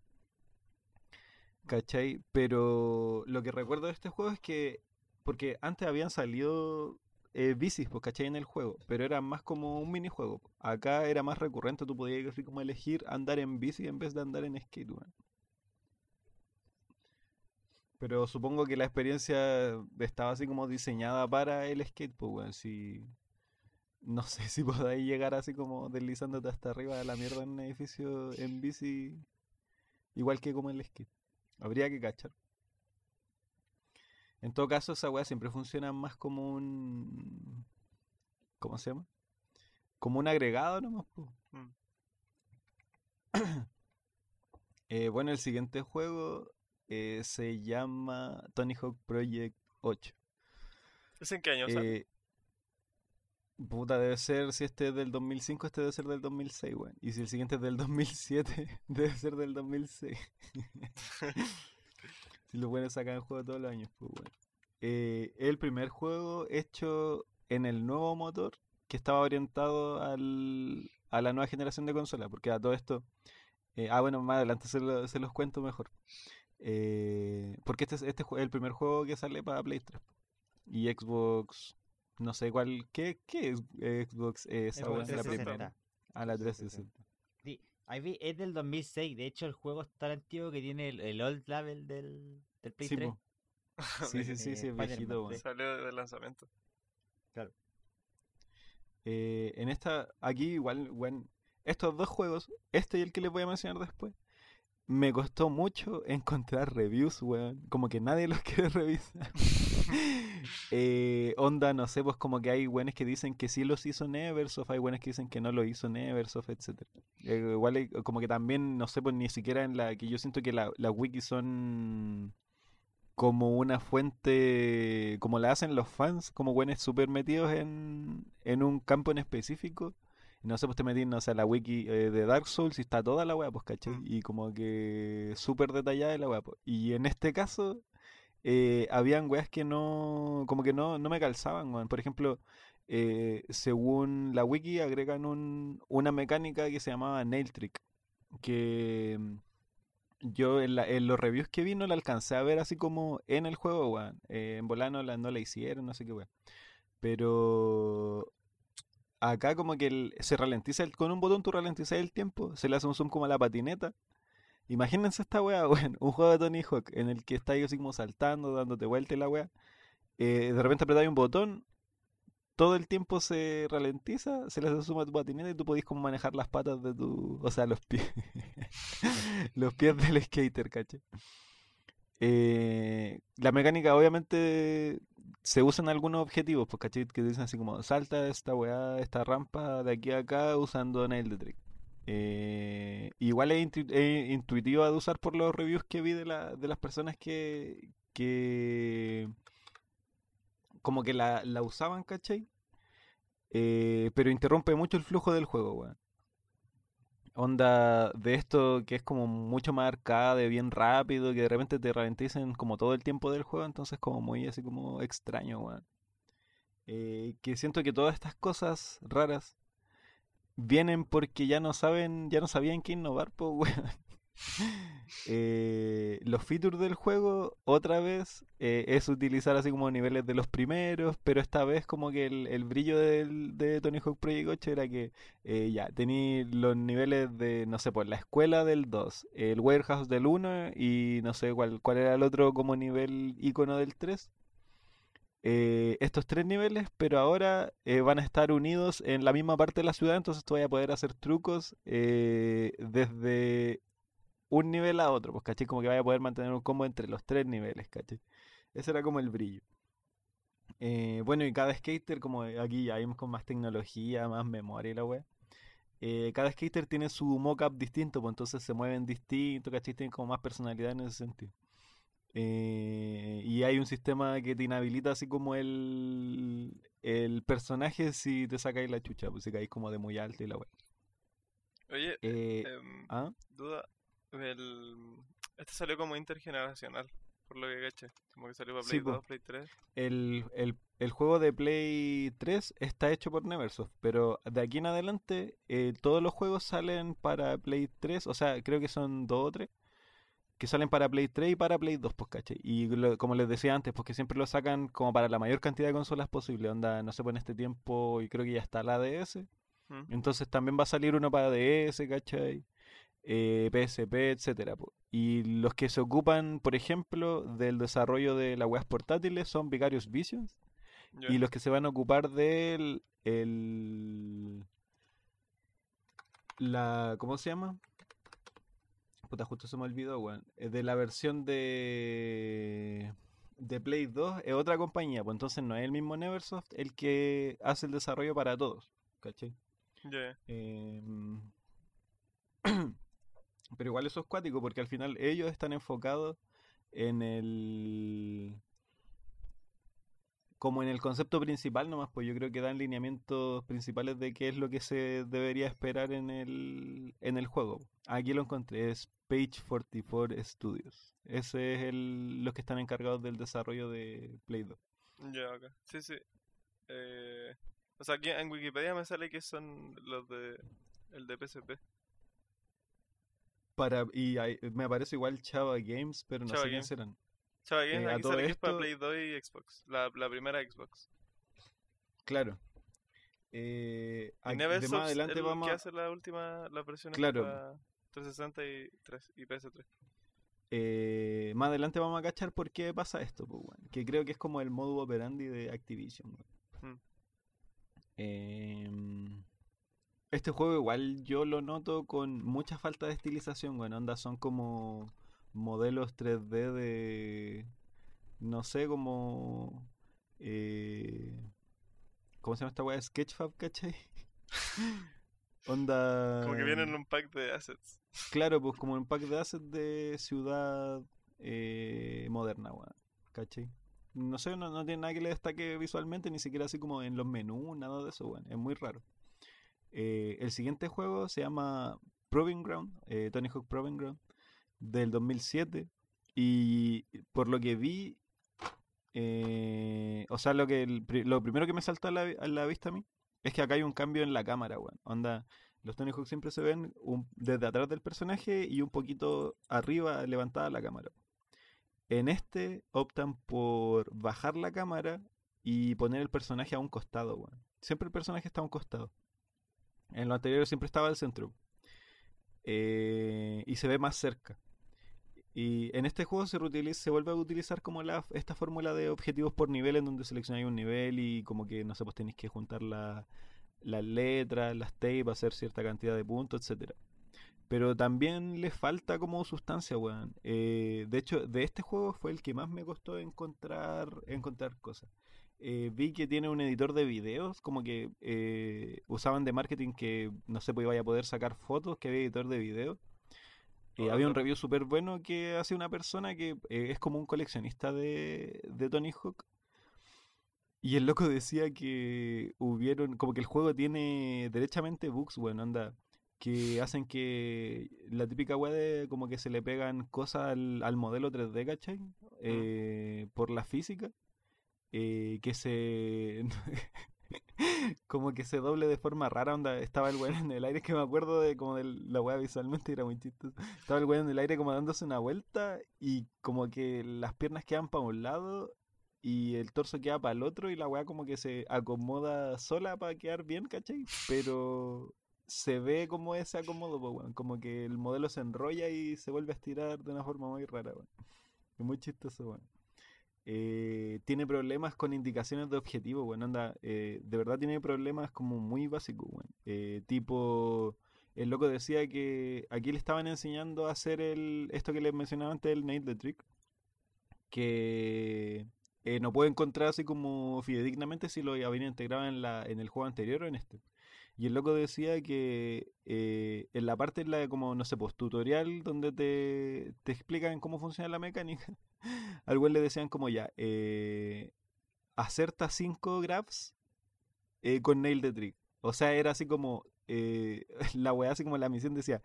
¿Cachai? Pero lo que recuerdo de este juego es que, porque antes habían salido eh, bicis, pues, ¿cachai? En el juego, pero era más como un minijuego. Acá era más recurrente, tú podías como elegir andar en bici en vez de andar en skate, weón. Pero supongo que la experiencia estaba así como diseñada para el skate, pues, weón. Si, no sé si podáis llegar así como deslizándote hasta arriba de la mierda en un edificio en bici, igual que como en el skate. Habría que cachar. En todo caso, esa weá siempre funciona más como un. ¿Cómo se llama? Como un agregado nomás. Mm. Eh, bueno, el siguiente juego eh, se llama Tony Hawk Project 8. ¿Es en qué año sale? Puta, debe ser, si este es del 2005, este debe ser del 2006, weón. Y si el siguiente es del 2007, debe ser del 2006. si lo pueden sacar en juego todos los años, pues, weón. Eh, el primer juego hecho en el nuevo motor que estaba orientado al, a la nueva generación de consolas, porque a todo esto... eh, ah, bueno, más adelante se, lo- se los cuento mejor. Eh, porque este es este jue- el primer juego que sale para Play 3 y Xbox, no sé cuál, ¿qué, qué es eh, Xbox? eh, weá? la 360. primera. A la 360. Sí, ahí vi, es del 2006. De hecho, el juego es tan antiguo que tiene el, el old level del, del Play Sí, 3. po. sí, sí, sí, sí, es Spider-Man, viejito, weón. sí. Salió de lanzamiento. Eh, en esta, aquí igual, weón, estos dos juegos, este y el que les voy a mencionar después, me costó mucho encontrar reviews, weón. Como que nadie los quiere revisar. Eh, onda, no sé, pues como que hay weones que dicen que sí los hizo Neversoft, hay weones que dicen que no lo hizo Neversoft, etcétera. Eh, igual hay- como que también, no sé, pues ni siquiera en la que yo siento que la- las wikis son como una fuente, como la hacen los fans, como weones súper metidos en, en un campo en específico. No sé, pues te metís, no sé, la wiki eh, de Dark Souls y está toda la weá, pues, ¿cachai? Mm. Y como que súper detallada la weá, pues. Y en este caso, eh, habían weas que no, como que no, no me calzaban, weón. Por ejemplo, eh, según la wiki agregan un, una mecánica que se llamaba Nail Trick, que mm, yo en, la- en los reviews que vi no la alcancé a ver así como en el juego, weón. Eh, en volano no la, no la hicieron, no sé qué weón. Pero acá como que se ralentiza, el- con un botón tú ralentizas el tiempo, se le hace un zoom como a la patineta. Imagínense esta weá, weón, un juego de Tony Hawk en el que está ahí así como saltando, dándote vuelta y la weá. Eh, de repente apretáis un botón, todo el tiempo se ralentiza, se le hace zoom a tu patineta y tú podís como manejar las patas de tu... O sea, los pies. los pies del skater, ¿cachai? Eh, la mecánica obviamente se usa en algunos objetivos, pues, ¿cachai? Que dicen así como, salta esta weá, esta rampa de aquí a acá usando Nail the Trick. Eh, igual es, intu- es intuitiva de usar por los reviews que vi de, la, de las personas que, que como que la, la usaban, ¿cachai? Eh, pero interrumpe mucho el flujo del juego, weón. Onda de esto que es como mucho más arcade, bien rápido, que de repente te ralenticen como todo el tiempo del juego, entonces como muy así como extraño, weón. Eh, que siento que todas estas cosas raras vienen porque ya no saben, ya no sabían qué innovar, pues, weón. Eh, los features del juego, otra vez, eh, es utilizar así como niveles de los primeros, pero esta vez como que el, el brillo del, de Tony Hawk Project 8 era que eh, ya tení los niveles de, no sé, pues la escuela del 2, el warehouse del 1 y no sé cuál, cuál era el otro como nivel icono del 3 eh, estos tres niveles, pero ahora eh, van a estar unidos en la misma parte de la ciudad, entonces tú vas a poder hacer trucos eh, desde un nivel a otro, pues, ¿cachai? Como que vaya a poder mantener un combo entre los tres niveles, ¿cachai? Ese era como el brillo. Bueno, y cada skater, como aquí ya vimos con más tecnología, más memoria y la eh, cada skater tiene su mockup distinto, pues entonces se mueven distinto, ¿cachai? Tienen como más personalidad en ese sentido. Eh, y hay un sistema que te inhabilita así como el, el personaje si te sacáis la chucha, pues si caís como de muy alto y la weá. Oye, Eh, em, ¿ah? duda. El... Este salió como intergeneracional, por lo que caché. Como que salió para Sí, Play po. 2, Play 3. El, el, el juego de Play 3 está hecho por Neversoft, pero de aquí en adelante eh, todos los juegos salen para Play 3, o sea, creo que son dos o tres, que salen para Play 3 y para Play 2, pues, ¿cachai? Y lo- como les decía antes, pues que siempre lo sacan como para la mayor cantidad de consolas posible, onda, no sé, en este tiempo, y creo que ya está la DS, Mm. entonces también va a salir uno para DS, ¿cachai? Eh, PSP, etcétera. po. Y los que se ocupan, por ejemplo, del desarrollo de las weas portátiles son Vicarious Visions. Y los que se van a ocupar del. El, la. ¿Cómo se llama? Puta, justo se me olvidó, weón. Eh, De la versión de. De Play 2 es otra compañía, pues entonces no es el mismo Neversoft el que hace el desarrollo para todos, ¿cachai? Ya. Em, Pero igual eso es cuático porque al final ellos están enfocados en el... Como en el concepto principal nomás, pues yo creo que dan lineamientos principales de qué es lo que se debería esperar en el, en el juego. Aquí lo encontré, es Page 44 Studios. Ese es el, los que están encargados del desarrollo de Play 2. Ya, ok. Sí, sí. Eh, o sea, aquí en Wikipedia me sale que son los de. El de PSP. Para, y hay- me aparece igual Chava Games, pero no Chava sé quién Games. serán. Chava Games, Eh, aquí sale que es para esto- Play 2 y Xbox. La, la primera Xbox. Claro. Eh, Y de más adelante el vamos que hace la última, la versión Claro. para 360 y, 3, y PS3. eh, más adelante vamos a cachar por qué pasa esto, pues, weón. Que creo que es como el modus operandi de Activision, weón. Mm. Em, este juego igual yo lo noto con mucha falta de estilización, weón. Onda, son como modelos 3D de... No sé, como... eh, ¿Cómo se llama esta weá? Sketchfab, ¿cachai? Onda... Como que vienen en un pack de assets. Claro, pues como un pack de assets de ciudad eh, moderna, weón. ¿Cachai? No sé, no, no tiene nada que le destaque visualmente, ni siquiera así como en los menús, nada de eso, weón. Es muy raro. Eh, el siguiente juego se llama Proving Ground, eh, Tony Hawk Proving Ground, del 2007. Y por lo que vi, eh, o sea, lo que lo primero que me saltó a la, vista a mí es que acá hay un cambio en la cámara, weón. Los Tony Hawk siempre se ven desde atrás del personaje y un poquito arriba levantada la cámara. En este optan por bajar la cámara y poner el personaje a un costado, weón. Siempre el personaje está a un costado. En lo anterior siempre estaba al centro. Eh, y se ve más cerca. Y en este juego se, vuelve a utilizar como la, esta fórmula de objetivos por nivel en donde seleccionáis un nivel y como que, no sé, pues tenéis que juntar la- las letras, las tapes, hacer cierta cantidad de puntos, etcétera. Pero también le falta como sustancia, weón. Eh, de hecho, de este juego fue el que más me costó encontrar, encontrar cosas. Eh, vi que tiene un editor de videos, como que eh, usaban de marketing que no sé, pues iba a poder sacar fotos, que había editor de videos. Eh, había un review súper bueno que hace una persona que eh, es como un coleccionista de, de Tony Hawk. Y el loco decía que hubieron, como que el juego tiene derechamente bugs, bueno, anda, que hacen que la típica weá de como que se le pegan cosas al, al modelo 3D, ¿cachai? Eh, por la física, eh, que se... como que se doble de forma rara, onda, estaba el weón en el aire, que me acuerdo de como de la weá visualmente, era muy chistoso. Estaba el weón en el aire como dándose una vuelta y como que las piernas quedan para un lado y el torso queda para el otro y la weá como que se acomoda sola para quedar bien, ¿cachai? Pero se ve como ese acomodo, weón. Como que el modelo se enrolla y se vuelve a estirar de una forma muy rara, weón. Es muy chistoso, weón. Eh, tiene problemas con indicaciones de objetivo, weón. Anda, eh, de verdad tiene problemas como muy básicos, weón. Eh, tipo, el loco decía que aquí le estaban enseñando a hacer el, esto que les mencionaba antes, el Nail the Trick. Que no puede encontrar así como fidedignamente si lo habían integrado en, la, en el juego anterior o en este. Y el loco decía que en la parte, en la, como, no sé, pues tutorial, donde te, te explican cómo funciona la mecánica, al güey le decían como ya, eh, acerta 5 graphs eh, con nail the trick. O sea, era así como, eh, la weá, así como la misión decía,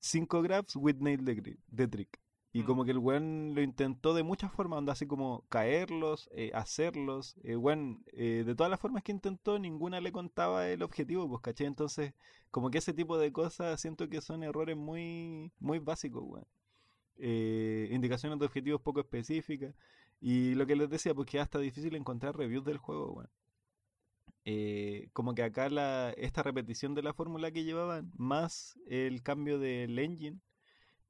5 graphs with nail the, trick. Y Mm. como que el weón lo intentó de muchas formas, onda así como caerlos, eh, hacerlos. Weón, de todas las formas que intentó, ninguna le contaba el objetivo, pues, ¿cachai? Entonces, como que ese tipo de cosas siento que son errores muy, muy básicos, weón. Eh, indicaciones de objetivos poco específicas. Y lo que les decía, pues que hasta difícil encontrar reviews del juego, weón. Eh, como que acá la, esta repetición de la fórmula que llevaban, más el cambio del engine,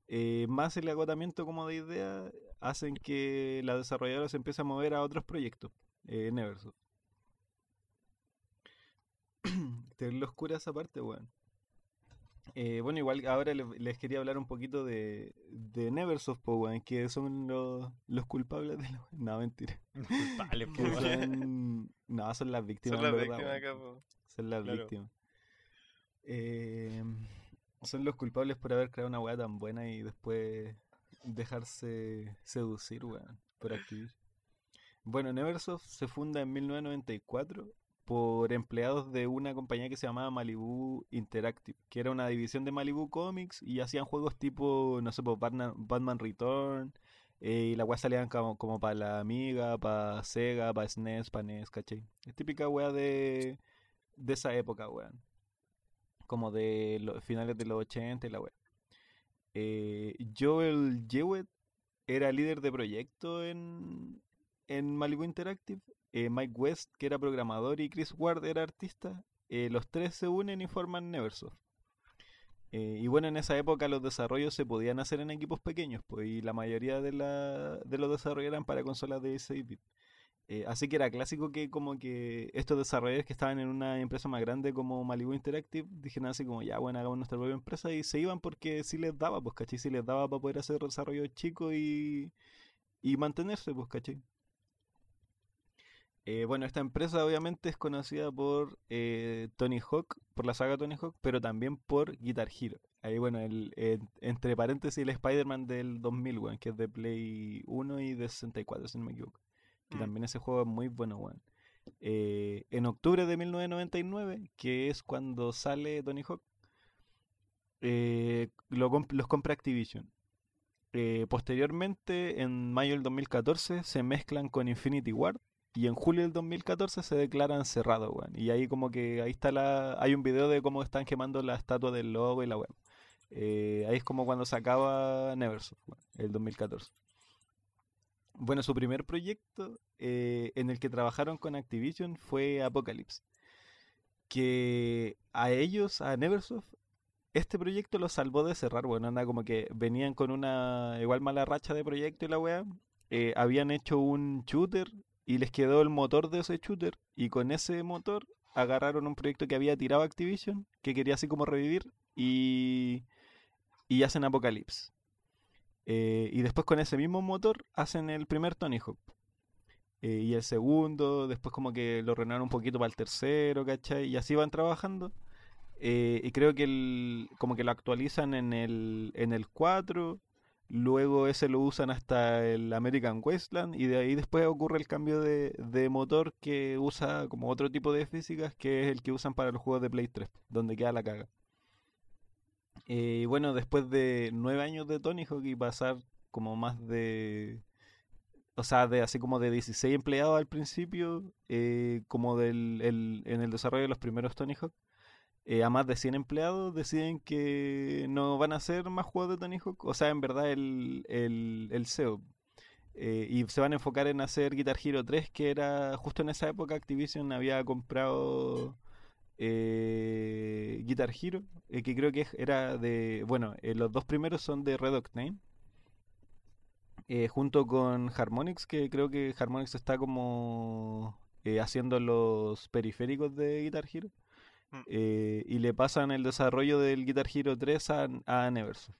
eh, más el agotamiento como de idea, hacen que la desarrolladora se empiece a mover a otros proyectos en Eversoft. Terrible oscura esa parte. Eh, bueno, igual ahora le- les quería hablar un poquito de, de Neversoft, po, weón, que son los, los culpables de la... No, mentira. Culpable, Que po, weón. son... No, son las víctimas. Son las verdad, víctimas acá, po. Son las Claro. víctimas. Eh, son los culpables por haber creado una weá tan buena y después dejarse seducir, weón, por Activision. Bueno, Neversoft se funda en 1994 por empleados de una compañía que se llamaba Malibu Interactive, que era una división de Malibu Comics y hacían juegos tipo, no sé, pues, Batman, Batman Return, eh, y la weá salían como, para la Amiga, para Sega, para SNES, para NES, ¿cachai? Es típica weá de, de esa época, weón. Como de los finales de los 80 y la weá. Eh, Joel Jewett era líder de proyecto en, en Malibu Interactive. Eh, Mike West, que era programador, y Chris Ward era artista. Eh, los tres se unen y forman Neversoft. Eh, y bueno, en esa época los desarrollos se podían hacer en equipos pequeños, pues, y la mayoría de, la, de los desarrollos eran para consolas de 16-bit. Eh, así que era clásico que como que estos desarrolladores que estaban en una empresa más grande como Malibu Interactive dijeron así como, ya bueno, hagamos nuestra propia empresa y se iban porque sí les daba, pues, ¿cachai? Sí les daba para poder hacer desarrollos chicos y, y mantenerse, pues, ¿cachai? Eh, bueno, esta empresa obviamente es conocida por eh, Tony Hawk, por la saga Tony Hawk, pero también por Guitar Hero. Ahí, bueno, el, eh, entre paréntesis, el Spider-Man del 2000, weón, que es de Play 1 y de 64, si no me equivoco. Que Mm. también ese juego es muy bueno, weón. Eh, en octubre de 1999, que es cuando sale Tony Hawk, lo comp- los compra Activision. Posteriormente, en mayo del 2014, se mezclan con Infinity Ward y en julio del 2014 se declaran cerrados, weón. Y ahí como que ahí está la... Hay un video de cómo están quemando la estatua del logo y la web. ahí es como cuando se acaba Neversoft, weón, el 2014. Bueno, su primer proyecto eh, en el que trabajaron con Activision fue Apocalypse. Que a ellos, a Neversoft, este proyecto los salvó de cerrar, bueno, anda como que venían con una igual mala racha de proyecto y la weá. eh, habían hecho un shooter y les quedó el motor de ese shooter y con ese motor agarraron un proyecto que había tirado Activision, que quería así como revivir y, y hacen Apocalypse. Eh, y después con ese mismo motor hacen el primer Tony Hawk. Eh, y el segundo, después como que lo renaron un poquito para el tercero, ¿cachai? Y así van trabajando. Eh, y creo que el, como que lo actualizan en el, en el 4. Luego ese lo usan hasta el American Wasteland. Y de ahí después ocurre el cambio de, de motor que usa como otro tipo de físicas, que es el que usan para los juegos de Play 3, donde queda la caga. Eh, y bueno, después de nueve años de Tony Hawk y pasar como más de. O sea, de así como de 16 empleados al principio, eh, como del, el- en el desarrollo de los primeros Tony Hawk, eh, a más de 100 empleados deciden que no van a hacer más juegos de Tony Hawk. O sea, en verdad, el, el, el CEO. Eh, y se van a enfocar en hacer Guitar Hero 3, que era justo en esa época Activision había comprado eh, Guitar Hero, que creo que era de, bueno, los dos primeros son de Red Octane, junto con Harmonix, que creo que Harmonix está como haciendo los periféricos de Guitar Hero. Eh, y le pasan el desarrollo del Guitar Hero 3 a, a Neversoft.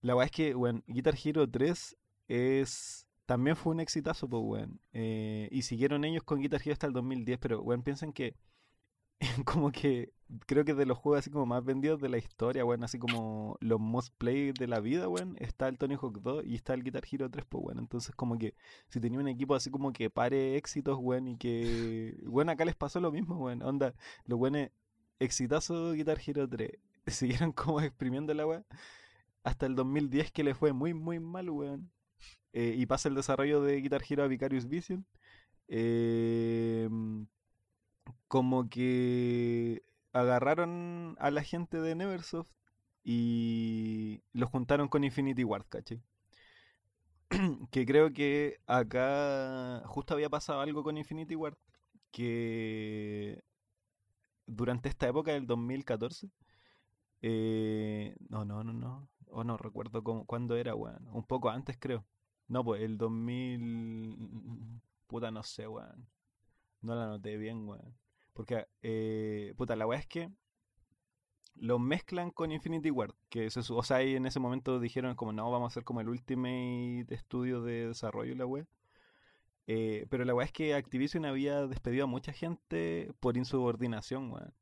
La verdad es que, bueno, Guitar Hero 3 es... También fue un exitazo, pues, weón. Eh, y siguieron ellos con Guitar Hero hasta el 2010, pero, weón, piensen que como que creo que de los juegos así como más vendidos de la historia, weón, así como los most play de la vida, weón, está el Tony Hawk 2 y está el Guitar Hero 3, pues, weón. Entonces, como que si tenía un equipo así como que pare éxitos, weón, y que, weón, acá les pasó lo mismo, weón. Onda, los weones, exitazo Guitar Hero 3, siguieron como exprimiendo la hasta el 2010 que le fue muy, muy mal, weón. Eh, y pasa el desarrollo de Guitar Hero a Vicarious Vision. Eh, como que agarraron a la gente de Neversoft y los juntaron con Infinity Ward, ¿cachai? que creo que acá justo había pasado algo con Infinity Ward que durante esta época del 2014 eh, no, no, no, no o no recuerdo cómo, cuándo era, weón un poco antes creo no, pues el 2000 puta no sé, weón no la noté bien, weón porque, eh, puta, la weá es que lo mezclan con Infinity Ward. Que se, o sea, ahí en ese momento dijeron como, no, vamos a hacer como el Ultimate estudio de desarrollo la web. Eh, pero la weá es que Activision había despedido a mucha gente por insubordinación, weón.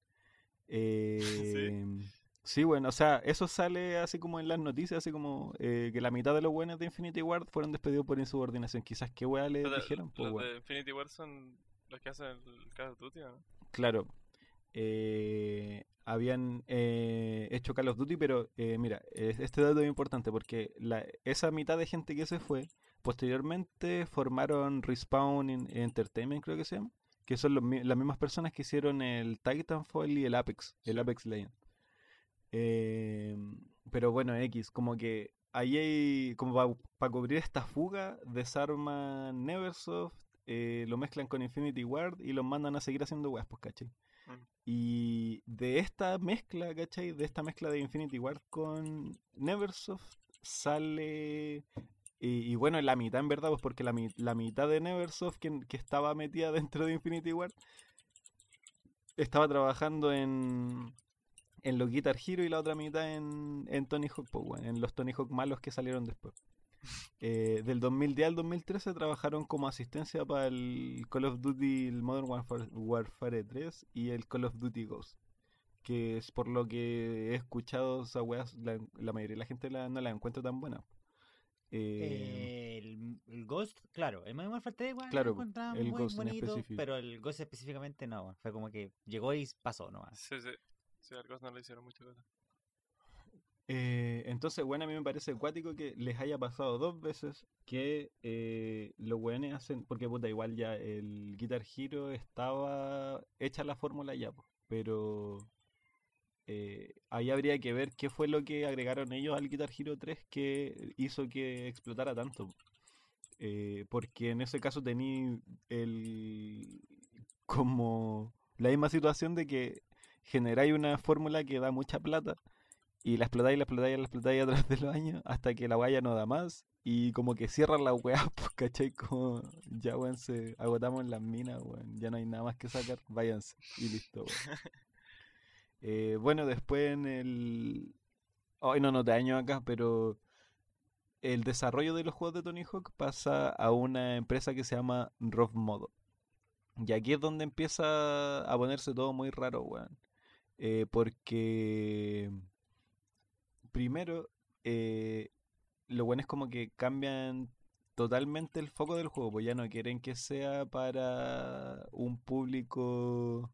Eh, sí. bueno, o sea, eso sale así como en las noticias, así como eh, que la mitad de los buenos de Infinity Ward fueron despedidos por insubordinación. Quizás qué weá le dijeron. Pues, los de Infinity Ward son los que hacen el Call of Duty, ¿no? Claro. Eh, habían eh, hecho Call of Duty, pero eh, mira, este dato es importante porque la, esa mitad de gente que se fue, posteriormente formaron Respawn Entertainment, creo que se llama, que son las mismas personas que hicieron el Titanfall y el Apex, el Apex Legends. pero bueno, X, como que ahí hay, como para cubrir esta fuga, desarman Neversoft, eh, lo mezclan con Infinity Ward y los mandan a seguir haciendo weas, pues, ¿cachai? Mm. Y de esta mezcla, ¿cachai? De esta mezcla de Infinity Ward con Neversoft sale... Y, bueno, en la mitad, en verdad, pues porque la, la mitad de Neversoft que, que, estaba metida dentro de Infinity Ward estaba trabajando en, en los Guitar Hero y la otra mitad en, en Tony Hawk, pues, en los Tony Hawk malos que salieron después. Eh, del 2010 al 2013 trabajaron como asistencia para el Call of Duty el Modern Warfare, 3 y el Call of Duty Ghost. Que es por lo que he escuchado esas weas, la, mayoría de la gente no la encuentra tan buena. Eh, el, Ghost, claro, el Modern Warfare 3 claro, lo el muy bonito, pero el Ghost específicamente no, fue como que llegó y pasó nomás. Sí, sí, sí, al Ghost no le hicieron mucho caso. Eh, entonces, bueno, a mí me parece acuático que les haya pasado dos veces que eh, los weones hacen, porque puta, igual ya el Guitar Hero estaba hecha la fórmula ya, pero eh, ahí habría que ver qué fue lo que agregaron ellos al Guitar Hero 3 que hizo que explotara tanto. porque en ese caso tenía el como la misma situación de que generáis una fórmula que da mucha plata y la explotáis, la explotáis, la explotáis a través de los años hasta que la guaya no da más. Y como que cierran la weá, pues, ¿cachai? Como ya, weón, se agotamos las minas, weón. Ya no hay nada más que sacar, váyanse. Y listo, weón. Eh, bueno, después en el. Hoy no no te año acá, pero. El desarrollo de los juegos de Tony Hawk pasa a una empresa que se llama Rough Modo. Y aquí es donde empieza a ponerse todo muy raro, weón. Eh, porque primero, eh, lo bueno es como que cambian totalmente el foco del juego, pues ya no quieren que sea para un público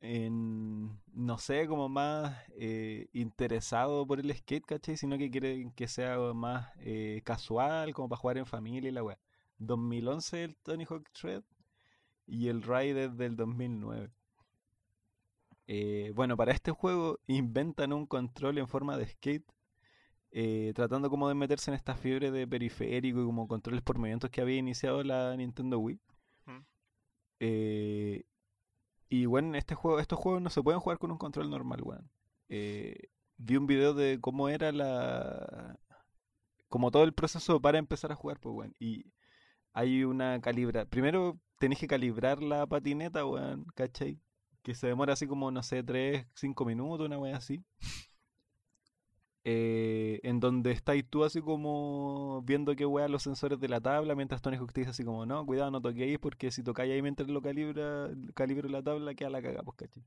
en, no sé, como más eh, interesado por el skate, ¿cachai? Sino que quieren que sea más eh, casual, como para jugar en familia y la weá. 2011 el Tony Hawk Shred y el Ride del 2009. Eh, bueno, para este juego inventan un control en forma de skate, eh, tratando como de meterse en esta fiebre de periférico y como controles por movimientos que había iniciado la Nintendo Wii. Eh, y bueno, este juego, estos juegos no se pueden jugar con un control normal, weón. vi un video de cómo era la... como todo el proceso para empezar a jugar, pues, weón. Y hay una calibra... Primero tenés que calibrar la patineta, weón, ¿cachai? Que se demora así como, no sé, 3, 5 minutos, una wea así. eh, en donde estáis tú así como viendo que weá los sensores de la tabla, mientras Tony Hawk te dice así como, no, cuidado, no toquéis, porque si tocáis ahí mientras lo calibra, calibro la tabla, queda la caga, pues caché.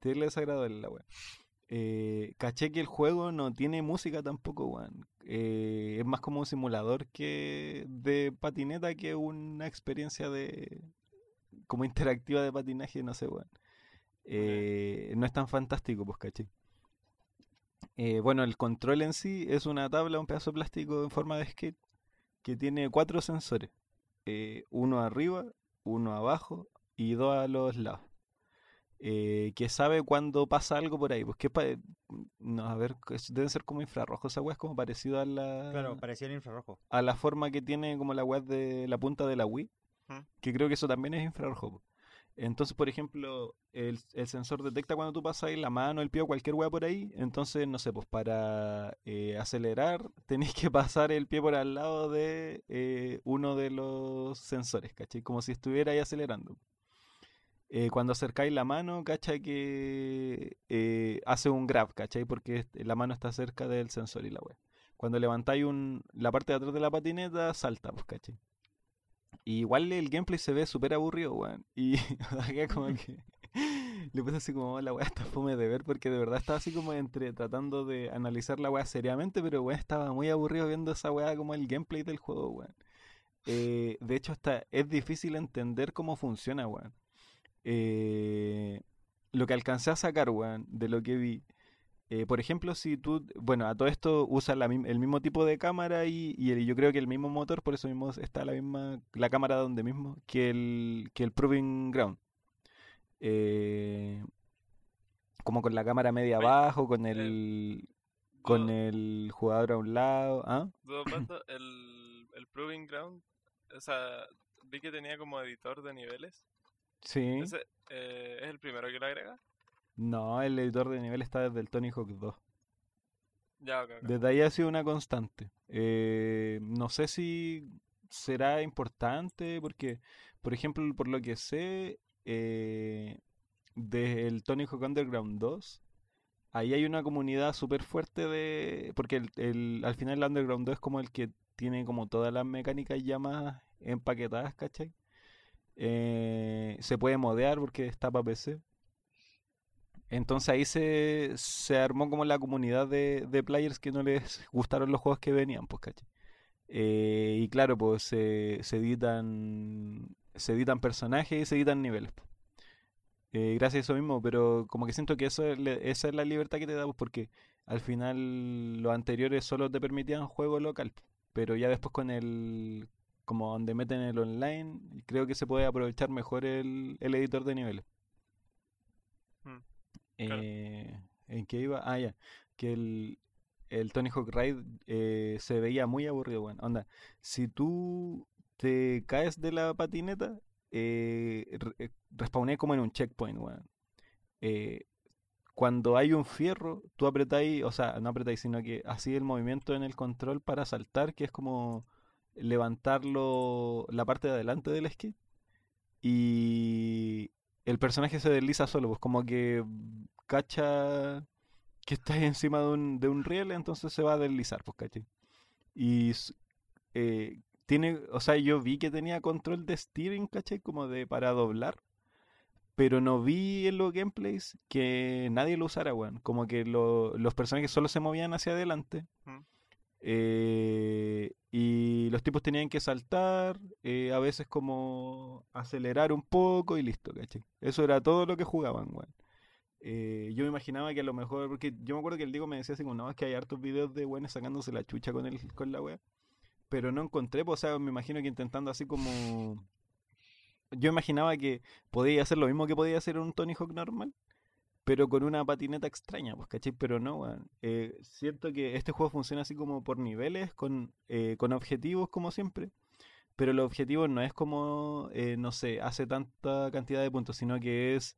Terrible desagradable la weá. Eh, caché que el juego no tiene música tampoco, weón. Eh, es más como un simulador que de patineta que una experiencia de como interactiva de patinaje, no sé, weón. Eh, no es tan fantástico, pues caché. Eh, bueno, el control en sí es una tabla, un pedazo de plástico en forma de skate que tiene cuatro sensores. Eh, uno arriba, uno abajo y dos a los lados. Eh, que sabe cuando pasa algo por ahí. Pues que no, a ver, deben ser como infrarrojos. Esa weá es como parecido a la, Claro, parecía el infrarrojo. a la forma que tiene como la web de la punta de la Wii. Que creo que eso también es infrarrojo. Entonces, por ejemplo, el, sensor detecta cuando tú pasas ahí la mano, el pie o cualquier weá por ahí. Entonces, no sé, pues para eh, acelerar tenéis que pasar el pie por al lado de eh, uno de los sensores, ¿cachai? Como si estuviera ahí acelerando. Eh, cuando acercáis la mano, ¿cachai? Que hace un grab, ¿cachai? Porque la mano está cerca del sensor y la weá. Cuando levantáis un, la parte de atrás de la patineta, salta, pues, ¿cachai? Y igual el gameplay se ve súper aburrido, weón. Y acá como que le puse así como "Oh, la weá está fome de ver porque de verdad estaba así como entre tratando de analizar la weá seriamente, pero weón estaba muy aburrido viendo esa weá como el gameplay del juego, weón. Eh, de hecho, hasta es difícil entender cómo funciona, weón. Eh, lo que alcancé a sacar, weón, de lo que vi. Eh, por ejemplo, si tú, bueno, a todo esto usa la el mismo tipo de cámara y, y el- yo creo que el mismo motor, por eso mismo está la misma, la cámara donde mismo que el, que el Proving Ground. Eh, como con la cámara media abajo, con el, con el jugador a un lado, ¿ah? el, el Proving Ground, o sea, vi que tenía como editor de niveles. Sí. Ese, eh, ¿Es el primero que lo agrega? No, el editor de nivel está desde el Tony Hawk 2. Ya, ok, ok. Desde ahí ha sido una constante. Eh, no sé si será importante porque, por ejemplo, por lo que sé, eh, desde el Tony Hawk Underground 2, ahí hay una comunidad súper fuerte de... Porque el, el- al final el Underground 2 es como el que tiene como todas las mecánicas ya más empaquetadas, ¿cachai? Eh, se puede modear porque está para PC. Entonces ahí se, se armó como la comunidad de, de players que no les gustaron los juegos que venían, pues, ¿cachai? Eh, y claro, pues se, se editan se editan personajes y se editan niveles. po. Eh, gracias a eso mismo, pero como que siento que eso es esa es la libertad que te da, pues, porque al final los anteriores solo te permitían juego local, po. pero ya después con el como donde meten el online, creo que se puede aprovechar mejor el, el editor de niveles. Mm, Eh, ¿En qué iba? Ah, ya. Que el, el Tony Hawk Ride eh, se veía muy aburrido, bueno. Onda, si tú te caes de la patineta, eh, eh, respawné como en un checkpoint, weón. Cuando hay un fierro, tú apretáis, o sea, no apretáis, sino que así el movimiento en el control para saltar, que es como levantarlo la parte de adelante del skate. Y el personaje se desliza solo, pues como que cacha que estás encima de un, de un riel, entonces se va a deslizar, pues caché. Y eh, tiene, o sea, yo vi que tenía control de steering, caché, como de para doblar. Pero no vi en los gameplays que nadie lo usara, weón. Como que lo- los personajes solo se movían hacia adelante. Mm. Eh, y los tipos tenían que saltar, eh, a veces como acelerar un poco y listo, ¿cachai? Eso era todo lo que jugaban, weón. Eh, yo me imaginaba que a lo mejor, porque yo me acuerdo que el Diego me decía así no, es que hay hartos videos de weones sacándose la chucha con, el, con la wea. Pero no encontré, pues, o sea, me imagino que intentando así como... Yo imaginaba que podía hacer lo mismo que podía hacer un Tony Hawk normal, pero con una patineta extraña, pues, ¿cachai? Pero no, weón. Eh, siento que este juego funciona así como por niveles, con, eh, con objetivos como siempre. Pero el objetivo no es como, eh, no sé, hace tanta cantidad de puntos, sino que es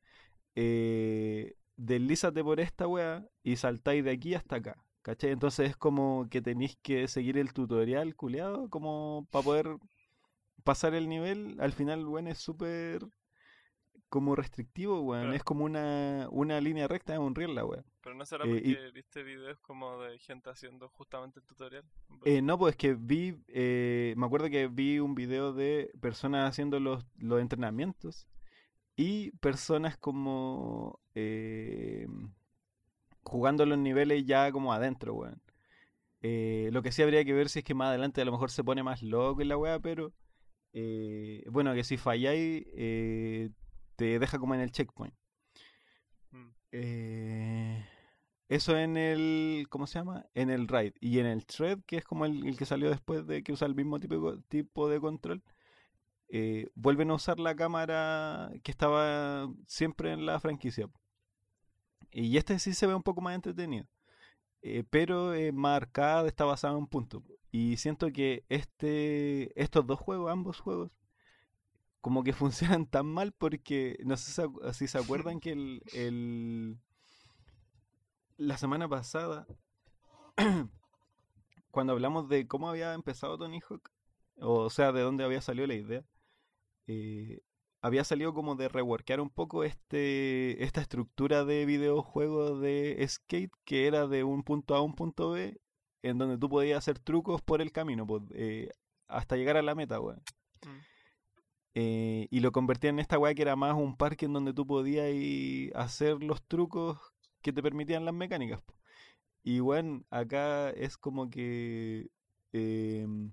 eh, deslízate por esta weá y saltáis de aquí hasta acá. ¿Cachai? Entonces es como que tenéis que seguir el tutorial culeado como para poder pasar el nivel. Al final, weón, es súper como restrictivo, weón. Claro. Es como una, una línea recta de un riel la weá. Pero no será Eh, porque y- viste videos como de gente haciendo justamente el tutorial. Eh, no, pues que vi, eh, me acuerdo que vi un video de personas haciendo los, los entrenamientos y personas como eh, jugando los niveles ya como adentro, weón. Eh, lo que sí habría que ver si es que más adelante a lo mejor se pone más loco en la weá, pero bueno, que si falláis te deja como en el checkpoint. Mm. Eh, eso en el, ¿cómo se llama? En el raid. Y en el thread, que es como el, el que salió después de que usa el mismo tipo, tipo de control, eh, vuelven a usar la cámara que estaba siempre en la franquicia. Y este sí se ve un poco más entretenido. Eh, pero es más arcade, está basado en un punto. Y siento que este, estos dos juegos, ambos juegos, como que funcionan tan mal porque no sé si se- acuerdan que el, el- la semana pasada cuando hablamos de cómo había empezado Tony Hawk o sea de dónde había salido la idea eh, había salido como de reworkear un poco este esta estructura de videojuego de skate que era de un punto A a un punto B en donde tú podías hacer trucos por el camino pues, eh, hasta llegar a la meta weón. Mm. Eh, y lo convertía en esta weá que era más un parque en donde tú podías ir a hacer los trucos que te permitían las mecánicas. Y bueno, acá es como que em,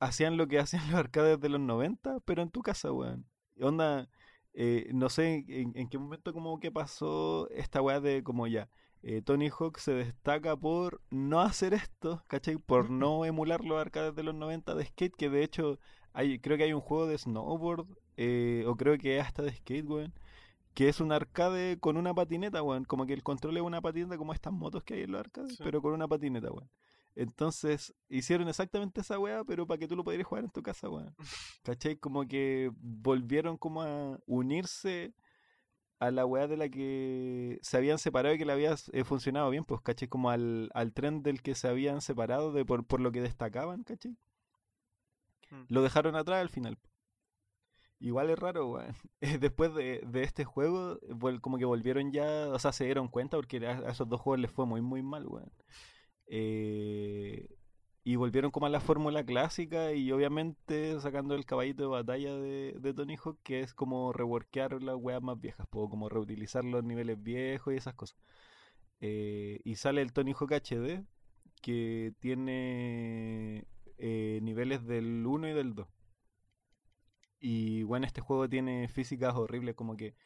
hacían lo que hacían los arcades de los 90, pero en tu casa, weón. Onda, eh, no sé en, en qué momento como que pasó esta weá de como ya. eh, Tony Hawk se destaca por no hacer esto, ¿cachai? Por no emular los arcades de los 90 de skate, que de hecho hay, creo que hay un juego de snowboard, eh, o creo que hasta de skate, weón, que es un arcade con una patineta, weón. Como que el control es una patineta como estas motos que hay en los arcades, Sí. pero con una patineta, weón. Entonces, hicieron exactamente esa weá, pero para que tú lo pudieras jugar en tu casa, weón. ¿Cachai? Como que volvieron como a unirse a la weá de la que se habían separado y que le había eh, funcionado bien, pues, ¿cachai? Como al, al tren del que se habían separado de por, por lo que destacaban, ¿cachai? Mm. Lo dejaron atrás al final. Igual es raro, weón. Después de, este juego, como que volvieron ya, o sea, se dieron cuenta porque a, esos dos juegos les fue muy, muy mal, weón. Eh, y volvieron como a la fórmula clásica y obviamente sacando el caballito de batalla de, de Tony Hawk, que es como reworkear las weas más viejas, po, como reutilizar los niveles viejos y esas cosas. Eh, y sale el Tony Hawk HD, que tiene eh, niveles del 1 y del 2. Y bueno, este juego tiene físicas horribles, como que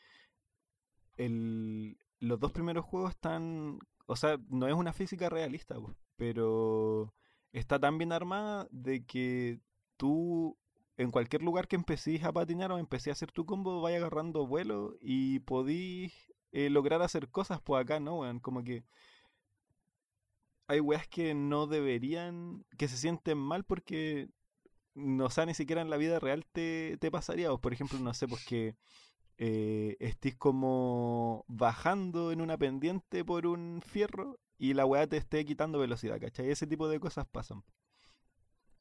el, los dos primeros juegos están, o sea, no es una física realista, pero está tan bien armada de que tú en cualquier lugar que empecés a patinar o empecé a hacer tu combo, vaya agarrando vuelo y podís eh, lograr hacer cosas, pues acá no, weón, como que hay weas que no deberían, que se sienten mal porque no sé, ni siquiera en la vida real te, te pasaría. O por ejemplo, no sé, pues que eh, estés como bajando en una pendiente por un fierro y la weá te esté quitando velocidad, ¿cachai? Ese tipo de cosas pasan.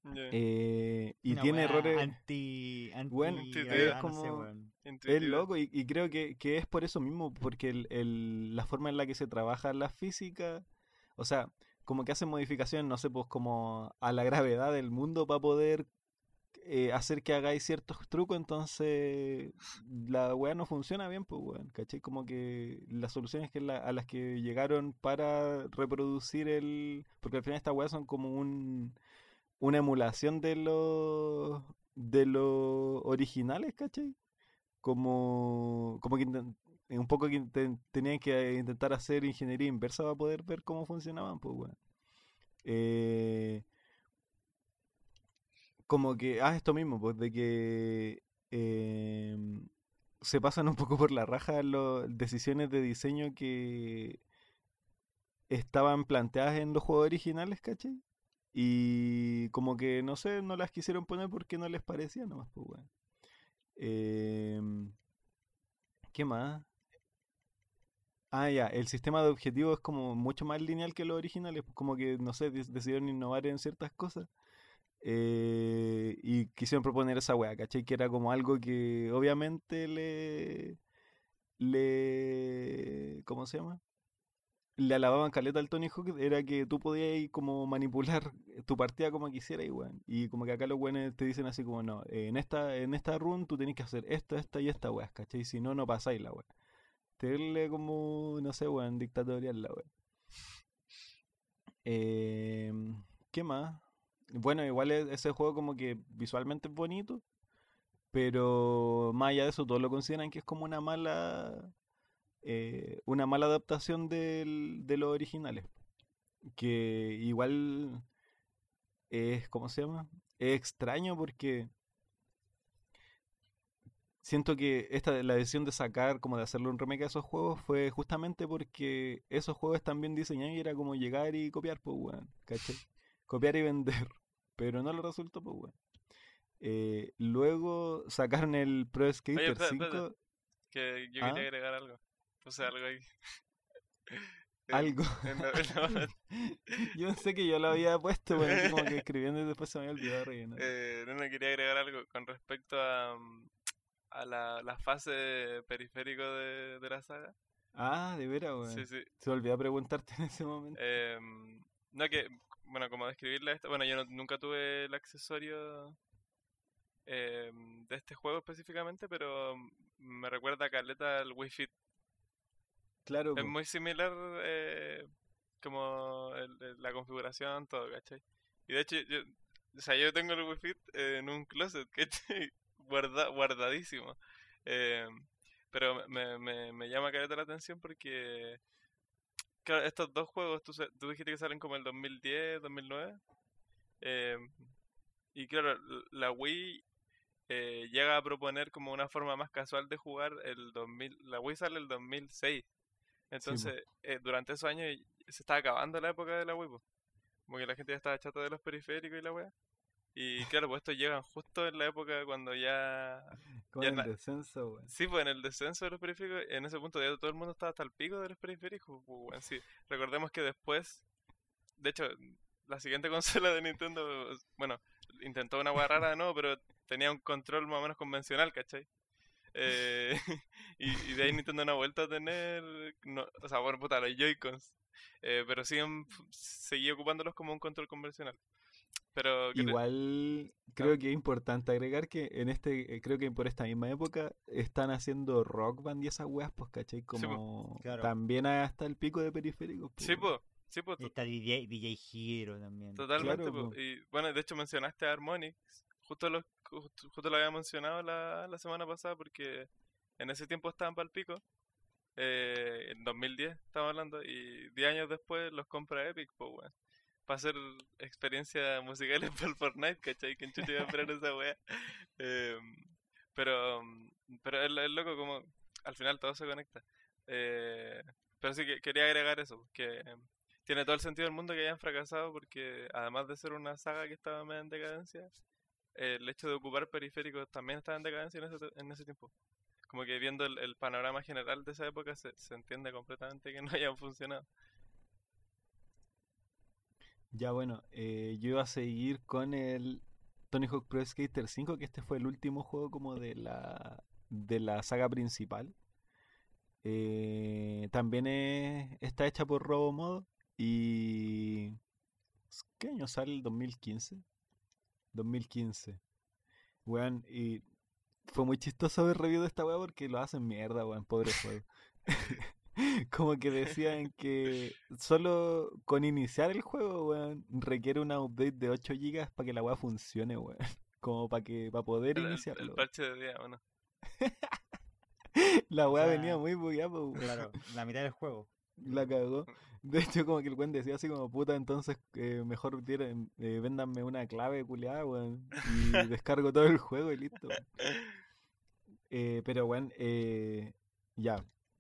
Ya. Eh, y Una tiene errores. Anti. anti Bueno, es no sé, como- weón. Es loco y, y creo que, que es por eso mismo, porque el, el- la forma en la que se trabaja la física, o sea, como que hacen modificaciones, no sé, pues como a la gravedad del mundo para poder eh, hacer que hagáis ciertos trucos, entonces la weá no funciona bien, pues weón, ¿cachai? Como que las soluciones que a las que llegaron para reproducir el... Porque al final estas weas son como un, una emulación de los de los originales, ¿cachai? Como, como que un poco que tenían que intentar hacer ingeniería inversa para poder ver cómo funcionaban, pues weón. Eh, como que, ah, esto mismo, pues de que em, se pasan un poco por la raja las decisiones de diseño que estaban planteadas en los juegos originales, ¿cachai? Y como que, no sé, no las quisieron poner porque no les parecía nomás, pues weón. Em, ¿qué más? Ah, ya, el sistema de objetivos es como mucho más lineal que los originales, pues como que, no sé, decidieron innovar en ciertas cosas. eh, y quisieron proponer esa weá, ¿cachai? Que era como algo que obviamente le... le ¿Cómo se llama? le alababan caleta al Tony Hawk era que tú podías como manipular tu partida como quisieras, weón. Y como que acá los weones te dicen así como, no, en esta, en esta run tú tenés que hacer esta, esta y esta weá, ¿cachai? Si no, no pasáis la weá. Tenerle como, no sé, weón, dictatorial la weá. Eh, ¿Qué más? Bueno, igual e- ese juego como que visualmente es bonito, pero más allá de eso, todos lo consideran que es como una mala eh, una mala adaptación del- de los originales. Que igual es, ¿cómo se llama? Es extraño porque siento que esta la decisión de sacar, como de hacerle un remake a esos juegos fue justamente porque esos juegos están bien diseñados y era como llegar y copiar, pues, weón, ¿cachai? Copiar y vender. Pero no lo resultó, pues, weón. Eh, luego sacaron el Pro Skater espera, 5. espera. Que yo ¿Ah? quería agregar algo. Puse algo ahí. Eh, Algo. en la- yo sé que yo lo había puesto, pero así como que escribiendo y después se me había olvidado rellenar. Eh, no, no, quería agregar algo con respecto a, mm, a la, la fase periférico de, de la saga. Ah, de veras, weón. Sí, sí. Se olvidó preguntarte en ese momento. Em, no, que, bueno, como describirle esto, bueno, yo no- nunca tuve el accesorio em, de este juego específicamente, pero me recuerda a Caleta al Wii Fit. claro, Es muy similar eh, como el- el- la configuración, todo, ¿cachai? Y de hecho, yo, o sea, yo tengo el Wii Fit eh, en un closet, ¿cachai? Guarda, guardadísimo. Eh, pero me, me, me llama la atención porque, claro, estos dos juegos, tú, tú dijiste que salen como el 2010, 2009. eh, y claro, la Wii eh, llega a proponer como una forma más casual de jugar el 2000. La Wii sale el 2006. Entonces, eh, durante esos años se estaba acabando la época de la Wii. po. Como que la gente ya estaba chata de los periféricos y la wea. Y claro, pues estos llegan justo en la época cuando ya... Na- el descenso, weón. Sí, pues en el descenso de los periféricos, en ese punto ya todo el mundo estaba hasta el pico de los periféricos. pues, sí. Recordemos que después, de hecho, la siguiente consola de Nintendo, bueno, intentó una wea rara, no, pero tenía un control más o menos convencional, ¿cachai? Eh, y, y de ahí Nintendo no ha vuelto a tener, no, o sea, bueno, puta, los Joy-Cons. Eh, pero siguen, seguí ocupándolos como un control convencional. Pero Igual creo que es importante agregar que en este, eh, creo que por esta misma época están haciendo rock band y esas weas, pues, ¿cachai? po. Como Claro. también hasta el pico de periféricos. pues, sí, pues, sí, pues, Está DJ, DJ Hero también. Totalmente, Claro, po. po. y bueno, de hecho mencionaste a Harmonix, justo lo, justo, justo lo había mencionado la, la semana pasada porque en ese tiempo estaban para el pico, eh, en 2010 estamos hablando, y 10 años después los compra Epic, pues weón, para hacer experiencias musicales para el Fortnite, ¿cachai? Que chucho iba a esperar esa wea. Eh, pero, pero es, es loco como al final todo se conecta. Eh, pero sí que quería agregar eso, que tiene todo el sentido del mundo que hayan fracasado porque además de ser una saga que estaba medio en decadencia, el hecho de ocupar periféricos también estaba en decadencia en ese, en ese tiempo. Como que viendo el, el panorama general de esa época se, se entiende completamente que no hayan funcionado. Ya bueno, eh, yo iba a seguir con el Tony Hawk Pro Skater 5, que este fue el último juego como de la, de la saga principal. Eh, también es- está hecha por RoboModo y... ¿Qué año sale? ¿El 2015? 2015. Weón, y fue muy chistoso ver review de esta weá porque lo hacen mierda, weón, pobre juego. Como que decían que solo con iniciar el juego, weón, requiere una update de 8 GB para que la weá funcione, weón. Como para que para poder El, iniciarlo. el parche de día, ¿o no? La weá sea, venía muy bugueada, pues, weón. Claro, la mitad del juego. La cagó. De hecho, como que el weón decía así como, puta, entonces eh, mejor tiren, eh, véndanme una clave culiada, weón. Y descargo todo el juego y listo. Eh, pero, weón, eh, ya.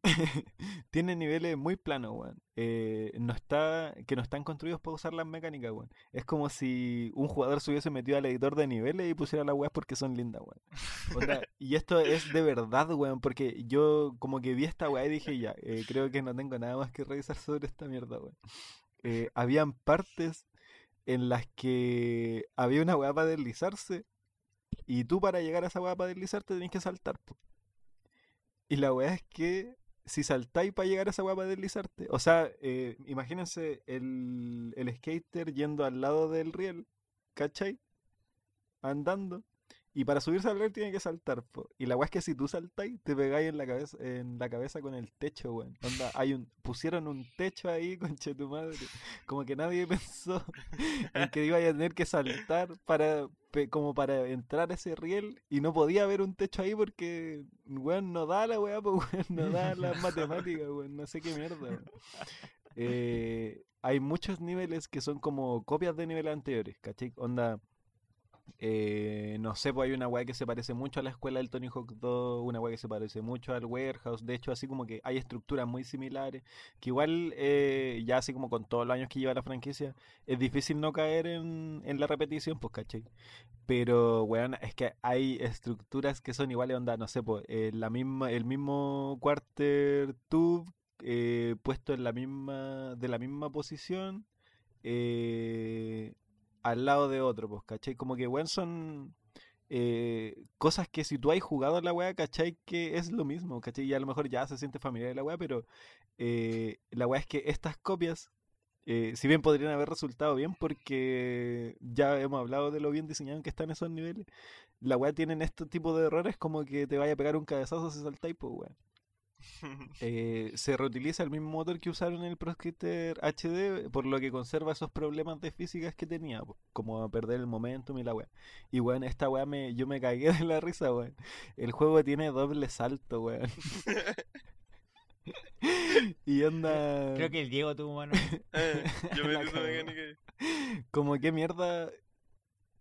Tiene niveles muy planos, weón. Eh, no está, que no están construidos para usar las mecánicas, weón. Es como si un jugador se hubiese metido al editor de niveles y pusiera las weas porque son lindas, weón. Y esto es de verdad, weón, porque yo como que vi esta weá y dije, ya, eh, creo que no tengo nada más que revisar sobre esta mierda, weón. Eh, habían partes en las que había una weá para deslizarse y tú para llegar a esa weá para deslizarte tenés que saltar, po. Y la weá es que si saltáis para llegar a esa weá para deslizarte. O sea, eh, imagínense el, el skater yendo al lado del riel, ¿cachai? Andando. Y para subirse al riel tiene que saltar, po. Y la weá es que si tú saltáis, te pegáis en la cabeza, en la cabeza con el techo, weón. Onda, hay un, pusieron un techo ahí, conche tu madre. Como que nadie pensó en que iba a tener que saltar para como para entrar a ese riel y no podía haber un techo ahí porque, weón, no da la weá, pues, weón, no da las matemáticas, weón, no sé qué mierda, weón. Eh, hay muchos niveles que son como copias de niveles anteriores, ¿cachai? Onda, eh, no sé, pues hay una weá que se parece mucho a la escuela del Tony Hawk 2, una weá que se parece mucho al Warehouse, de hecho así como que hay estructuras muy similares, que igual eh, ya así como con todos los años que lleva la franquicia, es difícil no caer en, en la repetición, pues, ¿cachai? Pero, weón, es que hay estructuras que son iguales, onda, no sé, pues, eh, la misma, el mismo quarter tube eh, puesto en la misma, de la misma posición, eh, al lado de otro, pues, ¿cachai? Como que, weón, son eh, cosas que si tú has jugado a la weá, ¿cachai? Que es lo mismo, ¿cachai? Y a lo mejor ya se siente familiar la weá, pero eh, la weá es que estas copias eh, si bien podrían haber resultado bien porque ya hemos hablado de lo bien diseñado que están esos niveles, la weá tienen este tipo de errores como que te vaya a pegar un cabezazo si saltáis, pues weón. Eh, se reutiliza el mismo motor que usaron en el Pro Skater HD, por lo que conserva esos problemas de físicas que tenía, como perder el momentum y la weá. Y weón, esta weá me, yo me cagué de la risa, weón. El juego tiene doble salto, weón. y onda. Creo que el Diego tuvo mano. Eh, yo cagó. mecánica como que mierda.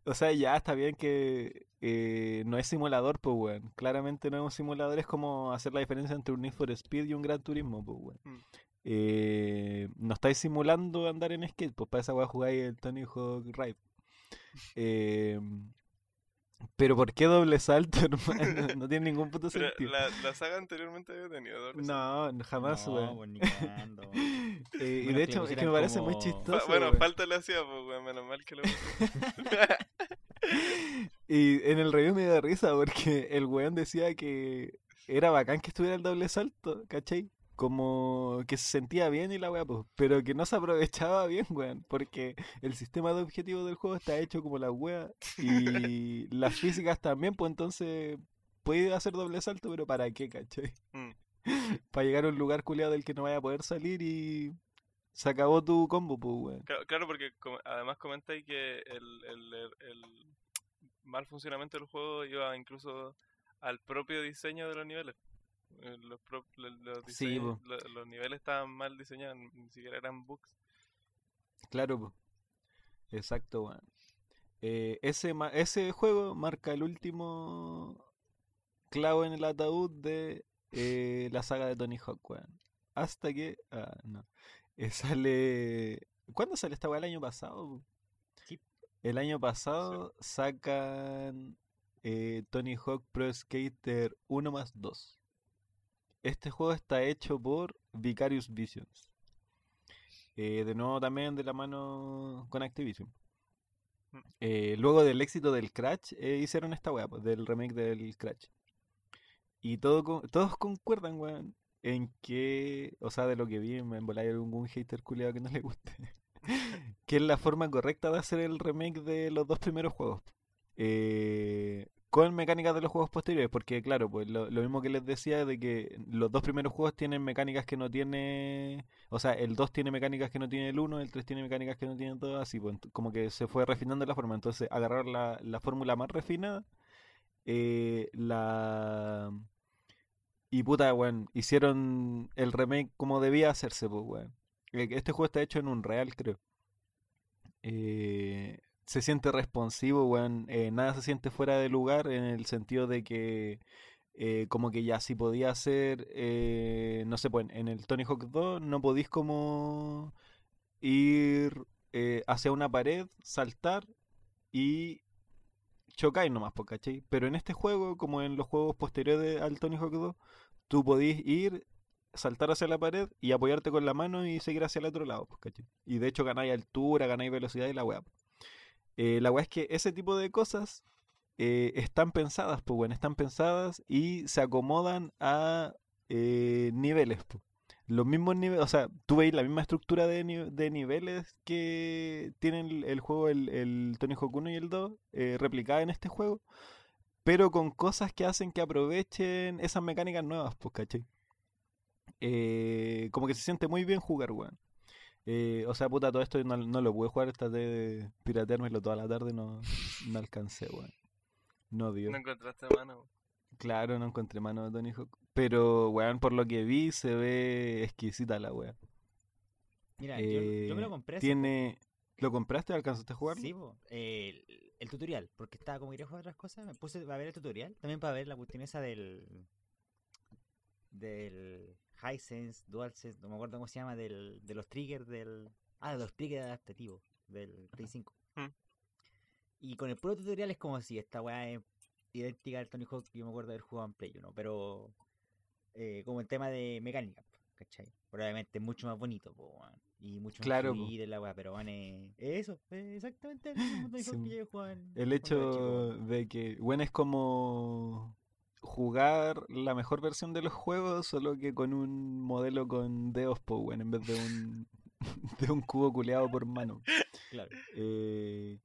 O sea, ya está bien que eh, no es simulador, pues, weón. Claramente no es un simulador, es como hacer la diferencia entre un Need for Speed y un Gran Turismo, pues, weón. Mm. Eh, no estáis simulando andar en skate, pues para esa weá jugáis el Tony Hawk Ride. Eh, pero ¿por qué doble salto, hermano? No tiene ningún puto Pero sentido. la, la saga anteriormente había tenido doble salto. No, jamás, no, weón. pues. Eh, y de hecho, es que me parece muy chistoso. Fa- bueno, weón. falta le hacía, pues, weón, menos mal que lo Y en el review me da risa porque el weón decía que era bacán que estuviera el doble salto, ¿cachai? Como que se sentía bien y la weá, pues, pero que no se aprovechaba bien, weón, porque el sistema de objetivos del juego está hecho como la weá y las físicas también, pues entonces puede hacer doble salto, pero ¿para qué, cachai? Mm. Para llegar a un lugar culiado del que no vaya a poder salir y se acabó tu combo, pues, weón. Claro, claro, porque com- además comentáis que el, el, el- el mal funcionamiento del juego iba incluso al propio diseño de los niveles. Eh, Los, pro- los, Sí, diseños- los niveles estaban mal diseñados, ni siquiera eran bugs. Claro, po. exacto. Eh, ese, ese juego marca el último clavo en el ataúd de eh, la saga de Tony Hawk, weón. Hasta que. Ah, no. Eh, sale. ¿Cuándo sale esta weá? El año pasado. po? El año pasado sacan eh, Tony Hawk Pro Skater 1 más 2. Este juego está hecho por Vicarious Visions. Eh, de nuevo también de la mano con Activision. Mm. Eh, luego del éxito del Crash, eh, hicieron esta weá, pues, del remake del Crash. Y todo con- todos concuerdan, weón, en que, o sea, de lo que vi, me embolé algún hater culiado que no le guste, que es la forma correcta de hacer el remake de los dos primeros juegos. Eh, con mecánicas de los juegos posteriores, porque claro, pues lo, mismo que les decía de que los dos primeros juegos tienen mecánicas que no tiene, o sea, el 2 tiene mecánicas que no tiene el 1, el 3 tiene mecánicas que no tiene 2, así, pues como que se fue refinando la forma, entonces agarrar la, la fórmula más refinada, eh, la... Y puta, weón, hicieron el remake como debía hacerse, pues, weón. Eh, Este juego está hecho en un real, creo. Eh, se siente responsivo, weón. eh, nada se siente fuera de lugar en el sentido de que eh, como que ya si podía hacer, no sé, pues en el Tony Hawk 2 no podís como ir hacia una pared, saltar y chocáis nomás, po, ¿cachai? Pero en este juego, como en los juegos posteriores al Tony Hawk 2, tú podís ir, saltar hacia la pared y apoyarte con la mano y seguir hacia el otro lado, ¿cachai? Y de hecho ganáis altura, ganáis velocidad y la weá. Eh, la weá es que ese tipo de cosas eh, están pensadas, pues bueno, están pensadas y se acomodan a eh, niveles. Los mismos niveles, o sea, tú veis la misma estructura de, ni- de niveles que tienen el, juego, el, el Tony Hawk 1 y el 2, eh, replicada en este juego, pero con cosas que hacen que aprovechen esas mecánicas nuevas, pues, ¿cachai? Eh, como que se siente muy bien jugar, weón. Eh, o sea, puta, todo esto no, no lo pude jugar, traté de pirateármelo toda la tarde, no, no alcancé, weón. No dio. No encontraste mano. Claro, no encontré mano de Tony Hawk. Pero, weón, por lo que vi, se ve exquisita la weá. Mira, yo, yo me lo Eh, compré Tiene... ¿Lo compraste? ¿Alcanzaste a jugarlo? Sí, po, eh, el, el tutorial, porque estaba como quería jugar otras cosas, me puse a ver el tutorial, también para ver la cuestión esa del del Hisense, DualSense, no me acuerdo cómo se llama, del, de los triggers del ah, de los triggers adaptativos del Play 5. Hmm. Y con el puro tutorial es como si esta weá es idéntica al Tony Hawk que yo me acuerdo de haber jugado en Play 1, pero eh, como el tema de mecánica, ¿cachai? Probablemente mucho más bonito, po, y mucho más Claro, po. fluido la weá, pero van es eso, es exactamente el mismo Tony Hawk Sí. que yo jugaba en El hecho de que, bueno, es como jugar la mejor versión de los juegos, solo que con un modelo con dedos, po, weón, en vez de un, de un cubo culeado por mano. Claro. Eh,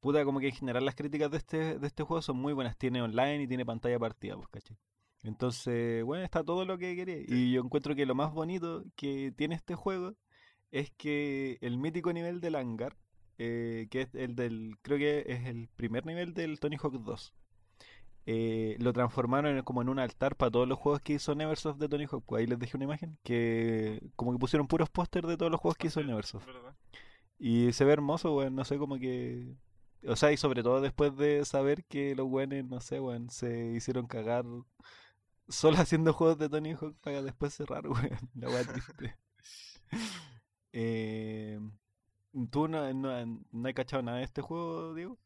puta, como que en general las críticas de este, de este juego son muy buenas. Tiene online y tiene pantalla partida, pues, ¿cachai? Entonces, bueno, está todo lo que quería. Y yo encuentro que lo más bonito que tiene este juego es que el mítico nivel del hangar, eh, que es el del, creo que es el primer nivel del Tony Hawk 2. Eh, lo transformaron en- como en un altar para todos los juegos que hizo Neversoft de Tony Hawk. Pues Ahí les dejé una imagen que como que pusieron puros pósters de todos los juegos que hizo Neversoft. ¿verdad? Y se ve hermoso, weón, no sé, como que... O sea, y sobre todo después de saber que los weones, no sé, weón, se hicieron cagar solo haciendo juegos de Tony Hawk para después cerrar, weón. La weá triste. Eh, ¿Tú no, no, no has cachado nada de este juego, Diego?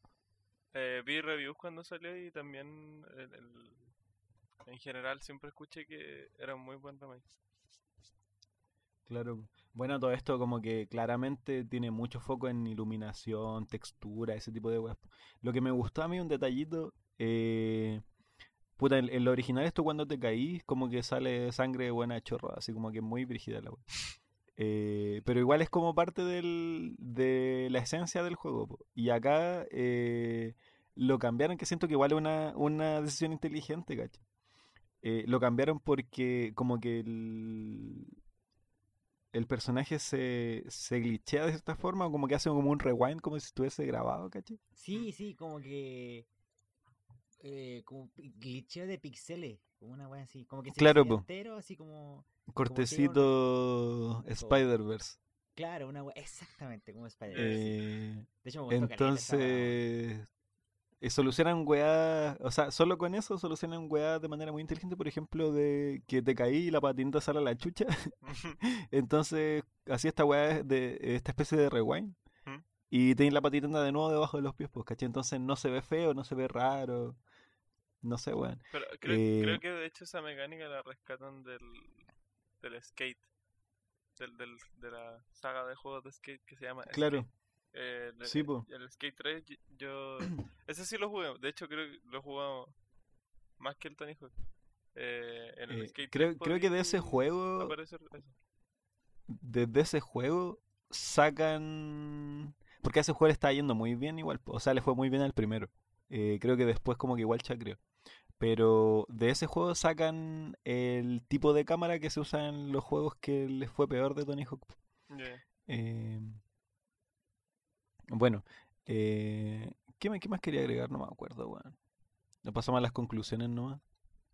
Eh, vi reviews cuando salió y también el- el- en general siempre escuché que era un muy buen remake. Claro. Bueno, todo esto como que claramente tiene mucho foco en iluminación, textura, ese tipo de weas. Lo que me gustó a mí, un detallito, eh, puta, en, lo original esto cuando te caís, como que sale sangre buena a chorro, así como que muy brígida la wea. Eh, pero igual es como parte de la esencia del juego. Y acá eh, lo cambiaron, que siento que igual es una, decisión inteligente, ¿cachai? Eh, lo cambiaron porque como que el, el personaje se, se glitchea de cierta forma, como que hace como un rewind, como si estuviese grabado, ¿cachai? Sí, sí, como que. Eh, como glitcheo de pixeles, como una wea así. Como que se Claro, entero, así como. Cortecito Spider-Verse. Claro, una wea. Exactamente, como Spider. Eh, de hecho, me gustó caleta esa wea, entonces, eh, solucionan weá, o sea, solo con eso solucionan weá de manera muy inteligente, por ejemplo, de que te caí y la patinita sale a la chucha. Entonces, así esta weá es de esta especie de rewind. ¿Mm? Y tenés la patineta de nuevo debajo de los pies, pues, ¿cachai? Entonces no se ve feo, no se ve raro. No sé, weón. Pero creo, Eh, creo que de hecho esa mecánica la rescatan del, del skate. Del, del, de la saga de juegos de skate que se llama Claro. Skate. Eh, el- Sí, po. El Skate 3, y- yo... Ese sí lo jugué. De hecho, creo que lo he jugado más que el Tony Hawk. Eh, en el Eh, Skate creo, 3 creo que de ese juego, desde ese juego, sacan... Porque a ese juego le está yendo muy bien igual, o sea, le fue muy bien al primero. Eh, creo que después como que igual chacreó. Pero de ese juego sacan el tipo de cámara que se usa en los juegos que les fue peor de Tony Hawk. Yeah. Eh, bueno, eh, ¿qué, me- qué más quería agregar? No me acuerdo, weón. Nos pasamos a las conclusiones nomás.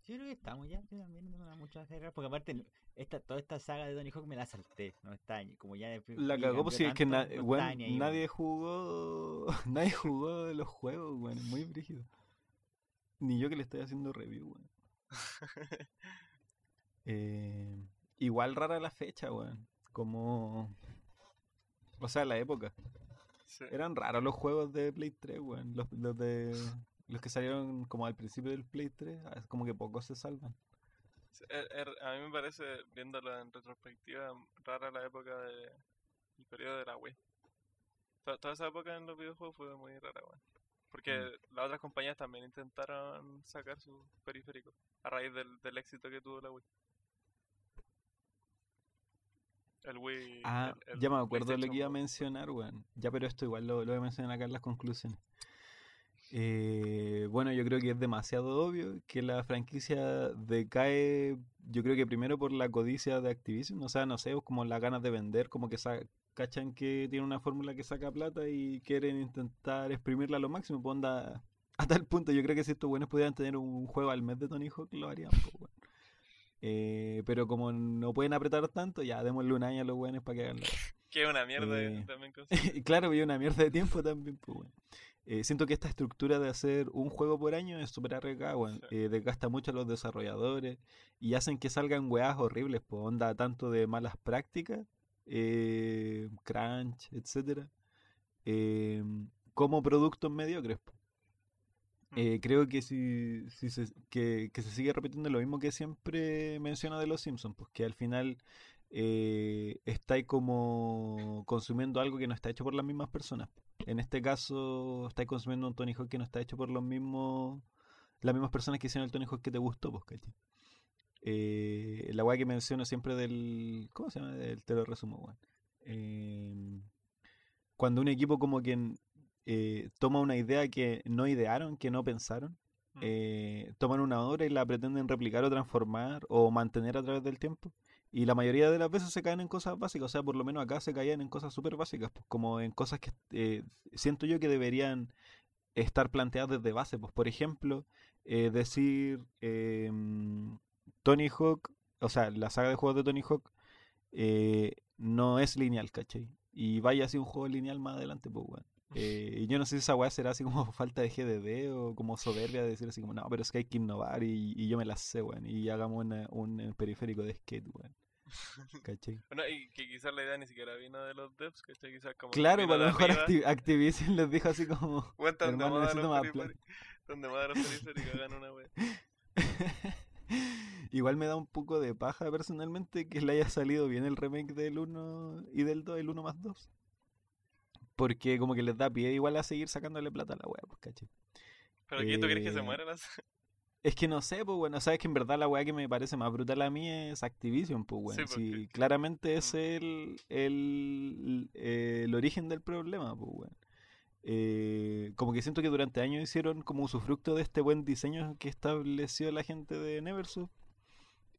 Yo creo que estamos ya, yo también no tengo mucho que agregar, porque aparte esta, toda esta saga de Tony Hawk me la salté, no está como ya de La cagó, pues sí, es que na- no ni ahí, nadie jugó. Nadie jugó los juegos, weón. es Muy brígido. Ni yo que le estoy haciendo review, weón. Eh, igual rara la fecha, weón. Como. O sea, la época. Sí. Eran raros los juegos de Play 3, weón. Los, los de. Los que salieron como al principio del Play 3, ah, es como que pocos se salvan. Sí, er- er- a mí me parece, viéndolo en retrospectiva, rara la época de el periodo de la Wii. To- toda esa época en los videojuegos fue muy rara, weón. Porque mm. las otras compañías también intentaron sacar su periférico a raíz del, del éxito que tuvo la Wii. El Wii. Ah, ya me acuerdo lo que iba a mencionar, weón. Ya, pero esto igual lo, lo voy a mencionar acá en las conclusiones. Eh, bueno, yo creo que es demasiado obvio que la franquicia decae, yo creo que primero por la codicia de Activision, o sea, no sé, pues como las ganas de vender, como que sa cachan que tiene una fórmula que saca plata y quieren intentar exprimirla a lo máximo, pues onda, a tal punto, yo creo que si estos buenos pudieran tener un juego al mes de Tony Hawk, lo harían, pues. Eh, pero como no pueden apretar tanto, ya démosle un año a los buenos para que hagan la Que una mierda Eh, también. y claro, había una mierda de tiempo también, pues, weón. Eh, siento que esta estructura de hacer un juego por año es súper arriesgada, weón. Sí. Eh, desgasta mucho a los desarrolladores y hacen que salgan weas horribles, pues, onda tanto de malas prácticas, eh, crunch, etcétera, eh, como productos mediocres. Mm. Eh, creo que si, si se, que, que se sigue repitiendo lo mismo que siempre menciona de los Simpsons, pues que al final eh, estáis como consumiendo algo que no está hecho por las mismas personas. En este caso, estáis consumiendo un Tony Hawk que no está hecho por los mismos las mismas personas que hicieron el Tony Hawk que te gustó, pues, ¿cachai? Eh, la weá que menciono siempre del. ¿Cómo se llama? Del, te lo resumo, weón. Eh, cuando un equipo como que eh, toma una idea que no idearon, que no pensaron, Mm. eh, toman una obra y la pretenden replicar o transformar o mantener a través del tiempo. Y la mayoría de las veces se caen en cosas básicas, o sea, por lo menos acá se caían en cosas súper básicas, pues, como en cosas que eh, siento yo que deberían estar planteadas desde base. Pues, por ejemplo, decir em, Tony Hawk, o sea, la saga de juegos de Tony Hawk eh, no es lineal, ¿cachai? Y vaya así un juego lineal más adelante, pues, weón. Eh, y yo no sé si esa weá será así como falta de GDD o como soberbia de decir así como, no, pero es que hay que innovar y, y yo me la sé, weón. Y hagamos una- un eh, periférico de skate, weón. ¿Cachai? Bueno, y que quizás la idea ni siquiera vino de los devs, que quizás como. Claro, para lo mejor arriba. Acti- Activision les dijo así como, de hermano, necesito más periféricos. Tan de moda los periféricos, hagan una wea. Igual me da un poco de paja personalmente que le haya salido bien el remake del 1 y del 2, el 1 más 2. Porque como que les da pie igual a seguir sacándole plata a la wea, pues caché. Pero aquí tú crees que se Eh, mueren las. Es que no sé, pues bueno, sabes que en verdad la weá que me parece más brutal a mí es Activision, pues bueno. Sí, porque- claramente es Mm. el, el, eh, el origen del problema, pues bueno. Eh, como que siento que durante años hicieron como usufructo de este buen diseño que estableció la gente de Neversoft.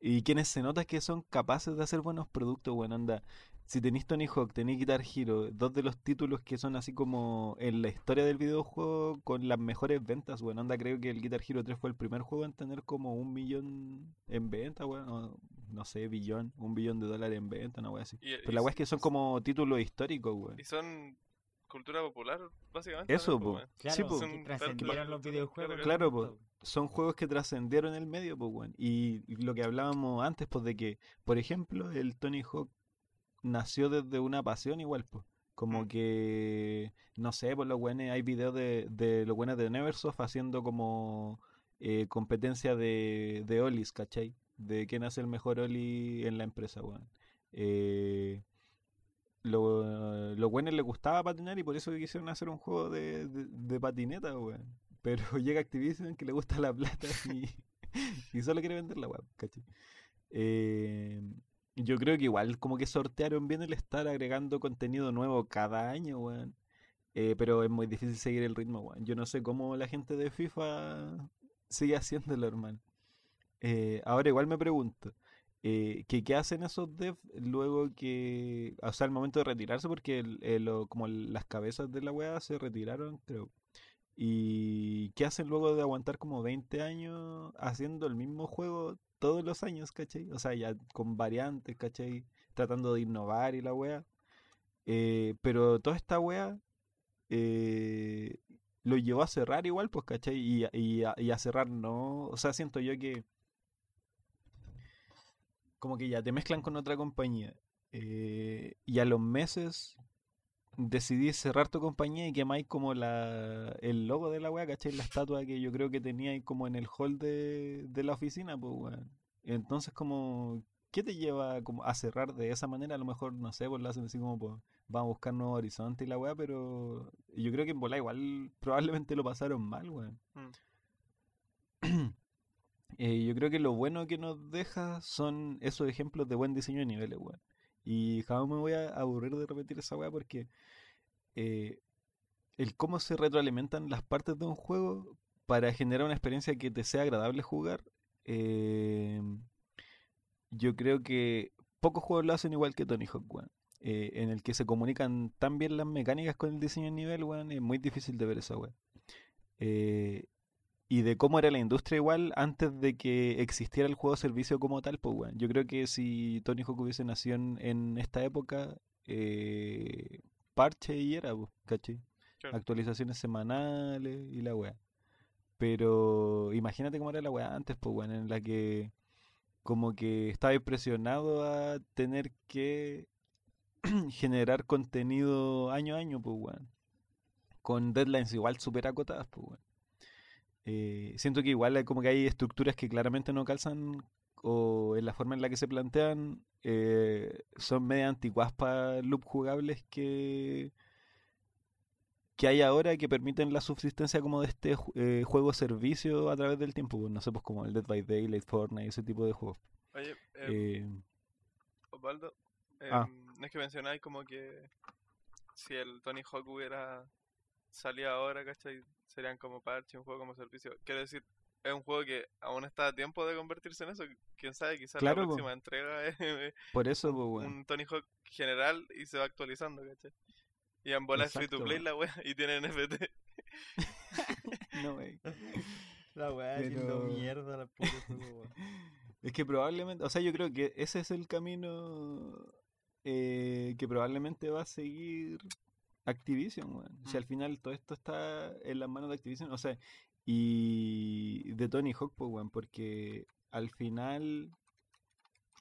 Y quienes se nota que son capaces de hacer buenos productos, bueno, anda. Si tenéis Tony Hawk, tenéis Guitar Hero, dos de los títulos que son así como en la historia del videojuego con las mejores ventas, bueno, anda, creo que el Guitar Hero 3 fue el primer juego en tener como un millón en venta, bueno, no sé, billón, un billón de dólares en venta, una wea así. Y, Pero y- la wea es que son como títulos históricos, weón. y son cultura popular, básicamente. Eso, po. pues. Claro, Sí, po. que Son trascendieron tanto- los videojuegos. Claro, po. Son juegos que trascendieron el medio, pues, weón. Y lo que hablábamos antes, pues, de que, por ejemplo, el Tony Hawk nació desde una pasión igual, pues. Como Mm. que, no sé, por los buenos, hay videos de, de los buenos de Neversoft haciendo como eh, competencia de, de Olis, ¿cachai? De quién hace el mejor Oli en la empresa, weón. Eh, los buenos les gustaba patinar y por eso quisieron hacer un juego de, de, patineta, weón. Pero llega Activision que le gusta la plata y, y solo quiere vender la. Eh, yo creo que igual como que sortearon bien el estar agregando contenido nuevo cada año, weón. Eh, pero es muy difícil seguir el ritmo, weón. Yo no sé cómo la gente de FIFA sigue haciéndolo, hermano. Eh, ahora igual me pregunto, eh, que ¿qué hacen esos devs luego que, o sea, al momento de retirarse? Porque el- eh, lo- como las cabezas de la weá se retiraron, creo. ¿Y qué hacen luego de aguantar como 20 años haciendo el mismo juego todos los años, cachai? O sea, ya con variantes, cachai? Tratando de innovar y la wea. Eh, pero toda esta wea eh, lo llevó a cerrar igual, pues, cachai? Y, y, y a cerrar no. O sea, siento yo que. Como que ya te mezclan con otra compañía. eh, y a los meses decidí cerrar tu compañía y quemáis como la, el logo de la weá, ¿cachai? La estatua que yo creo que tenía ahí como en el hall de, de la oficina, pues weón. Entonces como, ¿qué te lleva como a cerrar de esa manera? A lo mejor, no sé, pues lo hacen así como, pues, vamos a buscar nuevos horizontes y la weá, pero yo creo que en bola igual probablemente lo pasaron mal, weón. Eh, yo creo que lo bueno que nos deja son esos ejemplos de buen diseño de niveles, weón. Y jamás me voy a aburrir de repetir esa weá porque eh, el cómo se retroalimentan las partes de un juego para generar una experiencia que te sea agradable jugar, eh, yo creo que pocos juegos lo hacen igual que Tony Hawk, weón. Eh, en el que se comunican tan bien las mecánicas con el diseño de nivel, weón, es muy difícil de ver esa weá. Eh, y de cómo era la industria igual antes de que existiera el juego servicio como tal, pues weón. Yo creo que si Tony Hawk hubiese nacido en, en esta época, eh, parche y era, pues, ¿cachai? Claro. Actualizaciones semanales y la weá. Pero imagínate cómo era la weá antes, pues weón, en la que como que estaba impresionado a tener que generar contenido año a año, pues weón. Con deadlines igual super acotadas, pues weón. Eh, siento que igual hay como que hay estructuras que claramente no calzan o en la forma en la que se plantean eh, son media anticuadas para loop jugables que que hay ahora que permiten la subsistencia como de este eh, juego servicio a través del tiempo, pues, no sé, pues como el Dead by Daylight, Fortnite, ese tipo de juegos. Oye, eh, Eh, Osvaldo, ah. em, es que mencionáis como que si el Tony Hawk hubiera salido ahora, ¿cachai? Serían como parche, un juego como servicio. Quiero decir, es un juego que aún está a tiempo de convertirse en eso. Quién sabe, quizás Claro, la po. próxima entrega es por eso, pues, weón. un Tony Hawk general y se va actualizando, ¿cachai? Y en bola es free to play po. la wea y tiene NFT. No, wey. La haciendo Pero- mierda la puta juego, Es que probablemente, o sea, yo creo que ese es el camino eh, que probablemente va a seguir Activision, weón. Si Mm. al final todo esto está en las manos de Activision, o sea, y de Tony Hawk, pues, weón, porque al final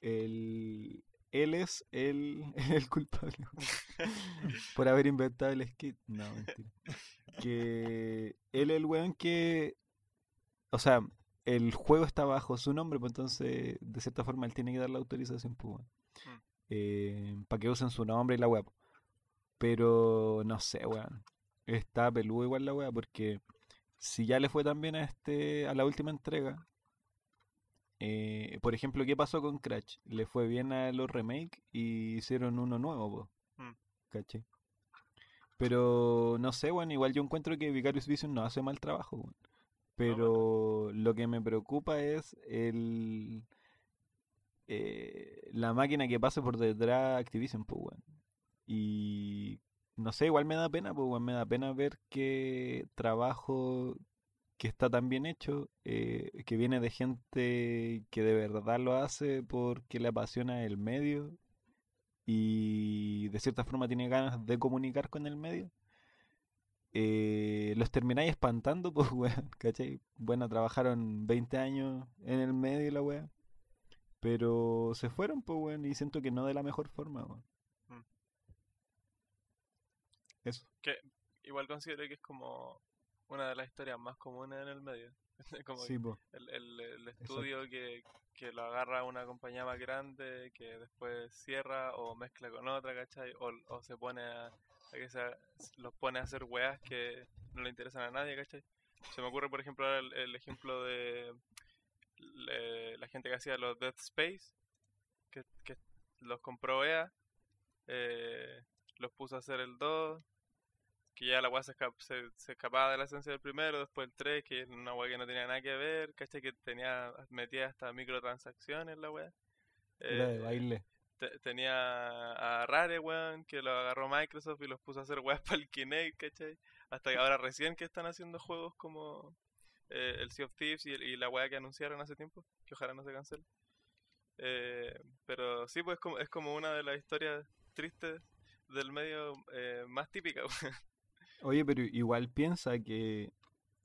el, él es el, el culpable por haber inventado el skate. No, mentira. Que él es el weón que, o sea, el juego está bajo su nombre, pues entonces, de cierta forma, él tiene que dar la autorización, pues, Mm. para que usen su nombre y la web. Pero no sé, weón. Está peludo igual la wea, porque si ya le fue tan bien a este, a la última entrega, eh, por ejemplo, ¿qué pasó con Crash? Le fue bien a los remakes y hicieron uno nuevo, po. Mm. ¿Cachai? Pero no sé, weón, igual yo encuentro que Vicarious Vision no hace mal trabajo, weón. Pero lo que me preocupa es el eh, la máquina que pasa por detrás de Activision, pues, weón. Y no sé, igual me da pena, pues, me da pena ver que trabajo que está tan bien hecho, eh, que viene de gente que de verdad lo hace porque le apasiona el medio y de cierta forma tiene ganas de comunicar con el medio. eh, los termináis espantando, pues, weón, ¿cachai? Bueno, trabajaron 20 años en el medio la weá. Pero se fueron, pues, weón, y siento que no de la mejor forma, weón. Eso. Que igual considero que es como una de las historias más comunes en el medio. como Sí, el, el, el estudio que, que lo agarra una compañía más grande, que después cierra o mezcla con otra, ¿cachai? O, o se pone a, a que se, los pone a hacer weas que no le interesan a nadie, ¿cachai? Se me ocurre, por ejemplo, el, el ejemplo de le- la gente que hacía los Dead Space, que, que los compró EA, eh, los puso a hacer el 2, que ya la weá se, esca- se, se escapaba de la esencia del primero, después el 3, que era una weá que no tenía nada que ver, ¿cachai? Que tenía, metía hasta microtransacciones la weá. Era de Eh, baile. te- tenía a Rare, weón, que lo agarró Microsoft y los puso a hacer weas para el Kinect, ¿cachai? Hasta que ahora recién que están haciendo juegos como eh, el Sea of Thieves y, la wea que anunciaron hace tiempo, que ojalá no se cancele. Eh, pero sí, pues como, es como una de las historias tristes del medio eh, más típicas, weón. Oye, pero igual piensa que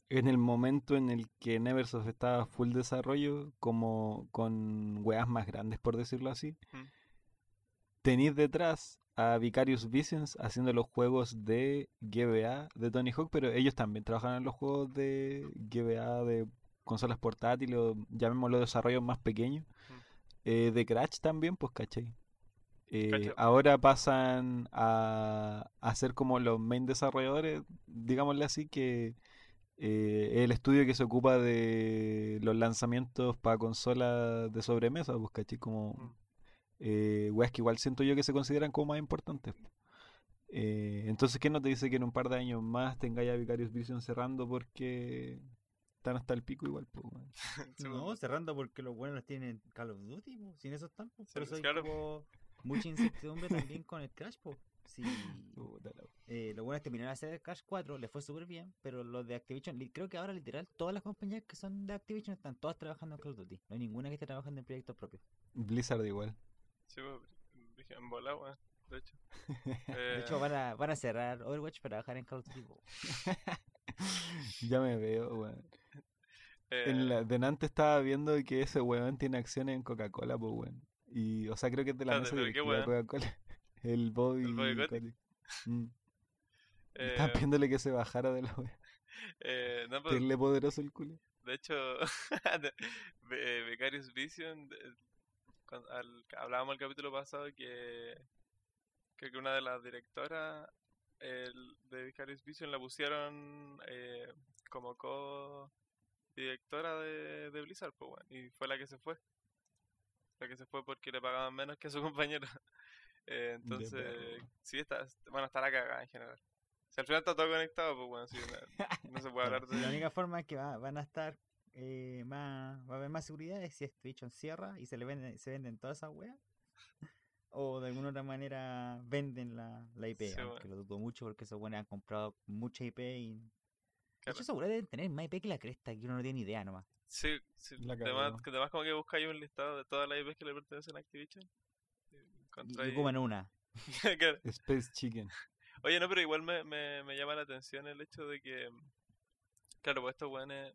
en el momento en el que Neversoft estaba full desarrollo, como con weas más grandes, por decirlo así, Mm. tenéis detrás a Vicarious Visions haciendo los juegos de GBA de Tony Hawk, pero ellos también trabajan en los juegos de GBA de consolas portátiles, o llamémoslo desarrollos más pequeños. Mm. Eh, de Crash también, pues, ¿cachai? Eh, ahora pasan a, a ser como los main desarrolladores, digámosle así, que eh, el estudio que se ocupa de los lanzamientos para consolas de sobremesa, pues, ¿cachai? Como Mm. eh, weas que igual siento yo que se consideran como más importantes. Eh, entonces, ¿qué no te dice que en un par de años más tengáis a Vicarious Vision cerrando porque están hasta el pico igual? Pues, No, pues. cerrando porque los buenos tienen Call of Duty, po, sin eso están. hay claro. como mucha incertidumbre también con el Crash, po. Sí, eh, los buenos terminaron de hacer el Crash 4, les fue súper bien, pero los de Activision, creo que ahora literal todas las compañías que son de Activision están todas trabajando en Call of Duty. No hay ninguna que esté trabajando en proyectos propios. Blizzard igual. Sí, pues, dije, en bola, weón. De hecho. De Eh, hecho, van a, van a cerrar Overwatch para trabajar en Call of Duty. po. ya me veo, weón. eh, En la, delante estaba viendo que ese weón tiene acciones en Coca-Cola, pues weón. Y, o sea, creo que es de la Espérate, mesa ¿pero qué directiva de Coca-Cola. El Bobby. ¿El Bobby. Mm. eh, Estaba pidiéndole que se bajara de la wea. eh, no, poderoso el culo. De hecho, eh, Vicarious Vision, cuando- al- hablábamos el capítulo pasado que creo que una de las directoras el- de Vicarious Vision la pusieron eh, como co-directora de, de Blizzard, pues, weón, y fue la que se fue. La que se fue porque le pagaban menos que a su compañero. Eh, entonces, sí, está, bueno, está la cagada en general. Si al final está todo conectado, pues bueno, sí, no, no se puede hablar de... La única forma que va- van a estar eh, más, va a haber más seguridad es si Activision cierra y se le venden, se venden todas esas weas. O de alguna otra manera venden la, la IP, Sí, aunque bueno. lo dudo mucho porque esos buenos han comprado mucha IP y... De Claro. hecho, seguro deben tener más IP que la cresta, que uno no tiene ni idea nomás. Sí, sí. La Además, que además como que buscáis un listado de todas las IPs que le pertenecen a Activision. y Y, encontráis- y ocupan una. Space Chicken. Oye, no, pero igual me, me, me llama la atención el hecho de que, claro, pues estos weones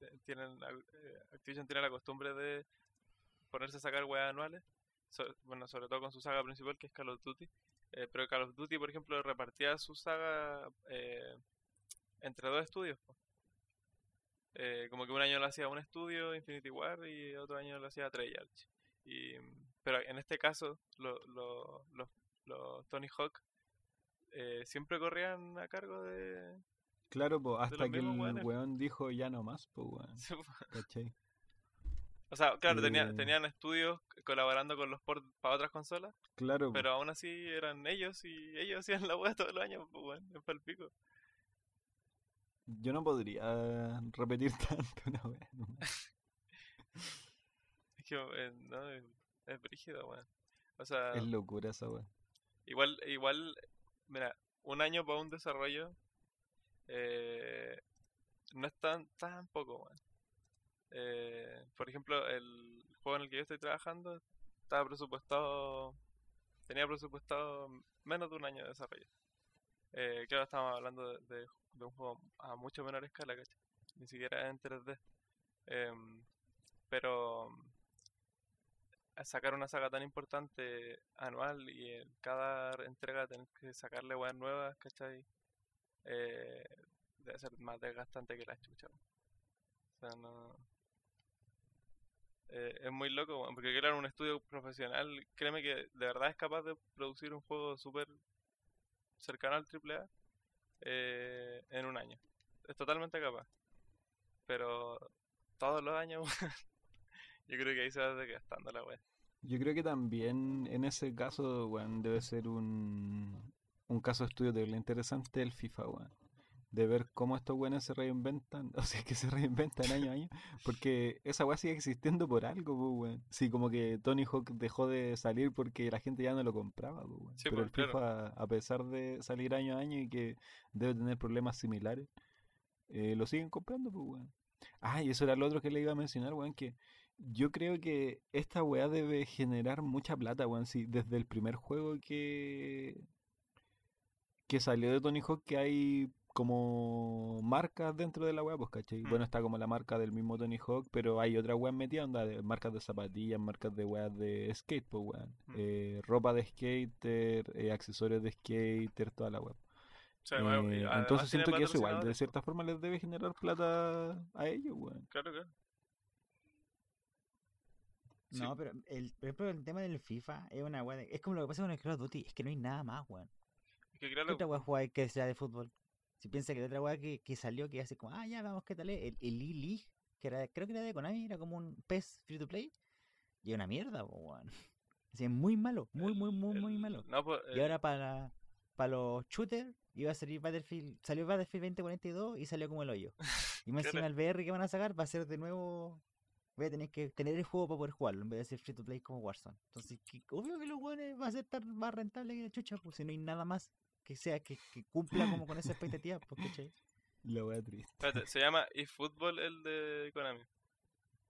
eh, tienen, eh, Activision tiene la costumbre de ponerse a sacar weas anuales, so- bueno, sobre todo con su saga principal que es Call of Duty, eh, pero Call of Duty, por ejemplo, repartía su saga eh, entre dos estudios. po. Eh, como que un año lo hacía un estudio, Infinity War, y otro año lo hacía Treyarch. Y, pero en este caso, lo- lo- los, los Tony Hawk eh, siempre corrían a cargo de... Claro, pues hasta los que el weones. weón dijo ya no más, pues weón. O sea, claro, tenía- Eh. tenían estudios colaborando con los ports para otras consolas, Claro, po. pero aún así eran ellos y ellos hacían la wea todos los años, pues bueno, es pa'l pico. Yo no podría repetir tanto una no. Es que, eh, no, es, es brígido, weón. O sea, Es locura esa wea. igual, igual, mira, un año para un desarrollo eh, no es tan, tan poco, weón. Eh, por ejemplo, el juego en el que yo estoy trabajando estaba presupuestado, tenía presupuestado menos de un año de desarrollo. Eh, claro, estamos hablando de, de- de un juego a mucho menor escala, ¿cachai? Ni siquiera en 3D. Em, pero a sacar una saga tan importante anual y en cada entrega tener que sacarle weas nuevas, ¿cachai? Eh, debe ser más desgastante que la chucha. O sea, no... Eh, es muy loco, porque claro, un estudio profesional, créeme que de verdad es capaz de producir un juego súper cercano al AAA eh, en un año. Es totalmente capaz. Pero todos los años, yo creo que ahí se va desgastando la wea. Yo creo que también en ese caso, weón, debe ser un, un caso de estudio terrible interesante el FIFA, weón. De ver cómo estos weones se reinventan, o sea, que se reinventan año a año, porque esa weá sigue existiendo por algo, pues, weón. Sí, como que Tony Hawk dejó de salir porque la gente ya no lo compraba, pues, weón. Sí, Pero pues, el claro. FIFA, a pesar de salir año a año y que debe tener problemas similares, eh, lo siguen comprando, pues, weón. Ah, y eso era lo otro que le iba a mencionar, weón, que yo creo que esta weá debe generar mucha plata, weón. Sí, desde el primer juego que, que salió de Tony Hawk que hay como marcas dentro de la weá, pues, ¿cachai? Mm. Bueno, está como la marca del mismo Tony Hawk, pero hay otras weas metidas, onda, de marcas de zapatillas, marcas de weas de skate, pues, weón. Mm. Eh, ropa de skater, eh, accesorios de skater, toda la weá. O sea, bueno, y Eh, entonces siento que eso igual, de cierta forma les debe generar plata a ellos, weón. Claro, claro. Sí. No, pero el, por ejemplo, el tema del FIFA es una de- Es como lo que pasa con el Call of Duty, es que no hay nada más, weón. Es que ¿Qué claro, otra jugáis que sea de fútbol? Si piensa que la otra wea que, que salió, que hace como, ah, ya, vamos, ¿qué tal es? El, el E-League, que era, creo que era de Konami, era como un PES free to play. Y una mierda, weón. Así, es muy malo, muy, muy, muy, muy El- malo. No, pues, Y ahora para, para los shooters iba a salir Battlefield, salió Battlefield 2042 y salió como el hoyo. Y más encima el VR que van a sacar va a ser de nuevo, voy a tener que tener el juego para poder jugarlo en vez de ser free to play como Warzone. Entonces, que- obvio que los jugadores va a ser tan más rentable que la chucha, pues si no hay nada más que sea que, que cumpla como con esa expectativa, pues ¿cachai? La wea triste. espérate, se llama eFootball el de Konami.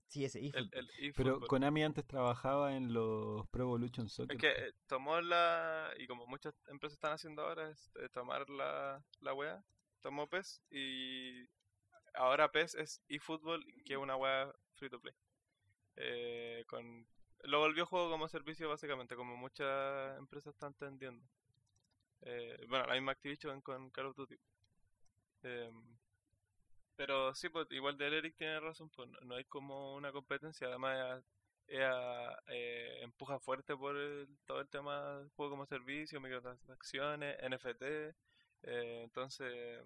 Sí, ese, El, el Pero eFootball. Konami antes trabajaba en los Pro Evolution Soccer. Es que eh, tomó la. Y como muchas empresas están haciendo ahora, es eh, tomar la, la wea. Tomó PES y. Ahora PES es eFootball, que es una wea free to play. Eh, con, lo volvió juego como servicio, básicamente, como muchas empresas están tendiendo. Eh, bueno, la misma Activision con Call of Duty. Em, pero sí, pues igual de Eric tiene razón, pues no, no hay como una competencia, además ella eh, empuja fuerte por el- todo el tema del juego como servicio, microtransacciones, NFT, eh, entonces...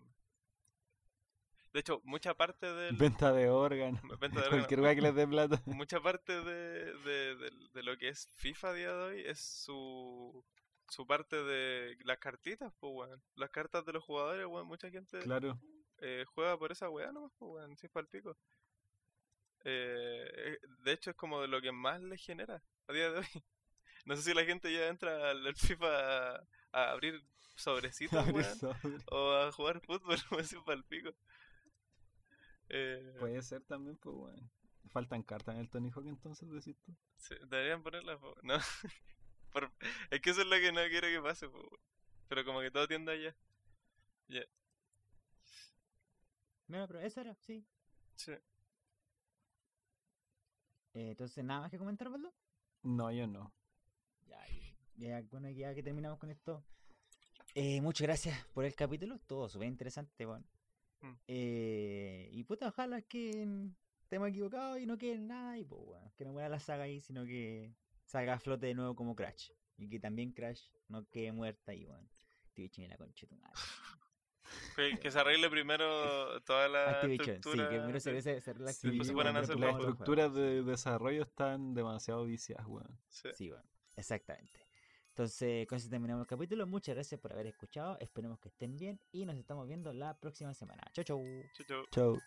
De hecho, mucha parte del... Venta de órganos. venta de Cualquier órganos, wea que les dé plata. mucha parte de, de, de- de lo que es FIFA a día de hoy es su, su parte de las cartitas, pues, weón. Las cartas de los jugadores, weón. Mucha gente Claro. eh, juega por esa weá nomás, pues, weón. Si es pa'l pico. Eh, eh, de hecho, es como de lo que más les genera a día de hoy. No sé si la gente ya entra al FIFA a, a abrir sobrecitos, weón, sobre. o a jugar fútbol, weón, si es pa'l pico. Eh, Puede ser también, pues bueno. Faltan cartas en el Tony Hawk entonces, decís tú. sí, deberían ponerlas, po, ¿no? Por- es que eso es lo que no quiero que pase, po. Pero como que todo tiende allá. Bueno, pero eso era, sí. Sí. Eh, entonces, nada más que comentar, Baldo. No, yo no. Ya, ya, bueno, ya que terminamos con esto. Eh, muchas gracias por el capítulo, estuvo súper interesante, bueno. Mm. Eh, y puta, ojalá que estemos equivocados y no quede nada y pues bueno, que no muera la saga ahí, sino que salga a flote de nuevo como Crash. Y que también Crash no quede muerta y bueno. Twitch la concha de tu madre. Que, que se arregle primero toda la Activision, sí, estructura. que primero se de- debe cerrar la Sí, Después se Activision ponen a y hacer después las los estructuras de desarrollo están demasiado viciadas, weón. Sí. Sí, bueno, exactamente. Entonces, con eso terminamos el capítulo. Muchas gracias por haber escuchado. Esperemos que estén bien y nos estamos viendo la próxima semana. Chau, chau. Chau, chau. Chau.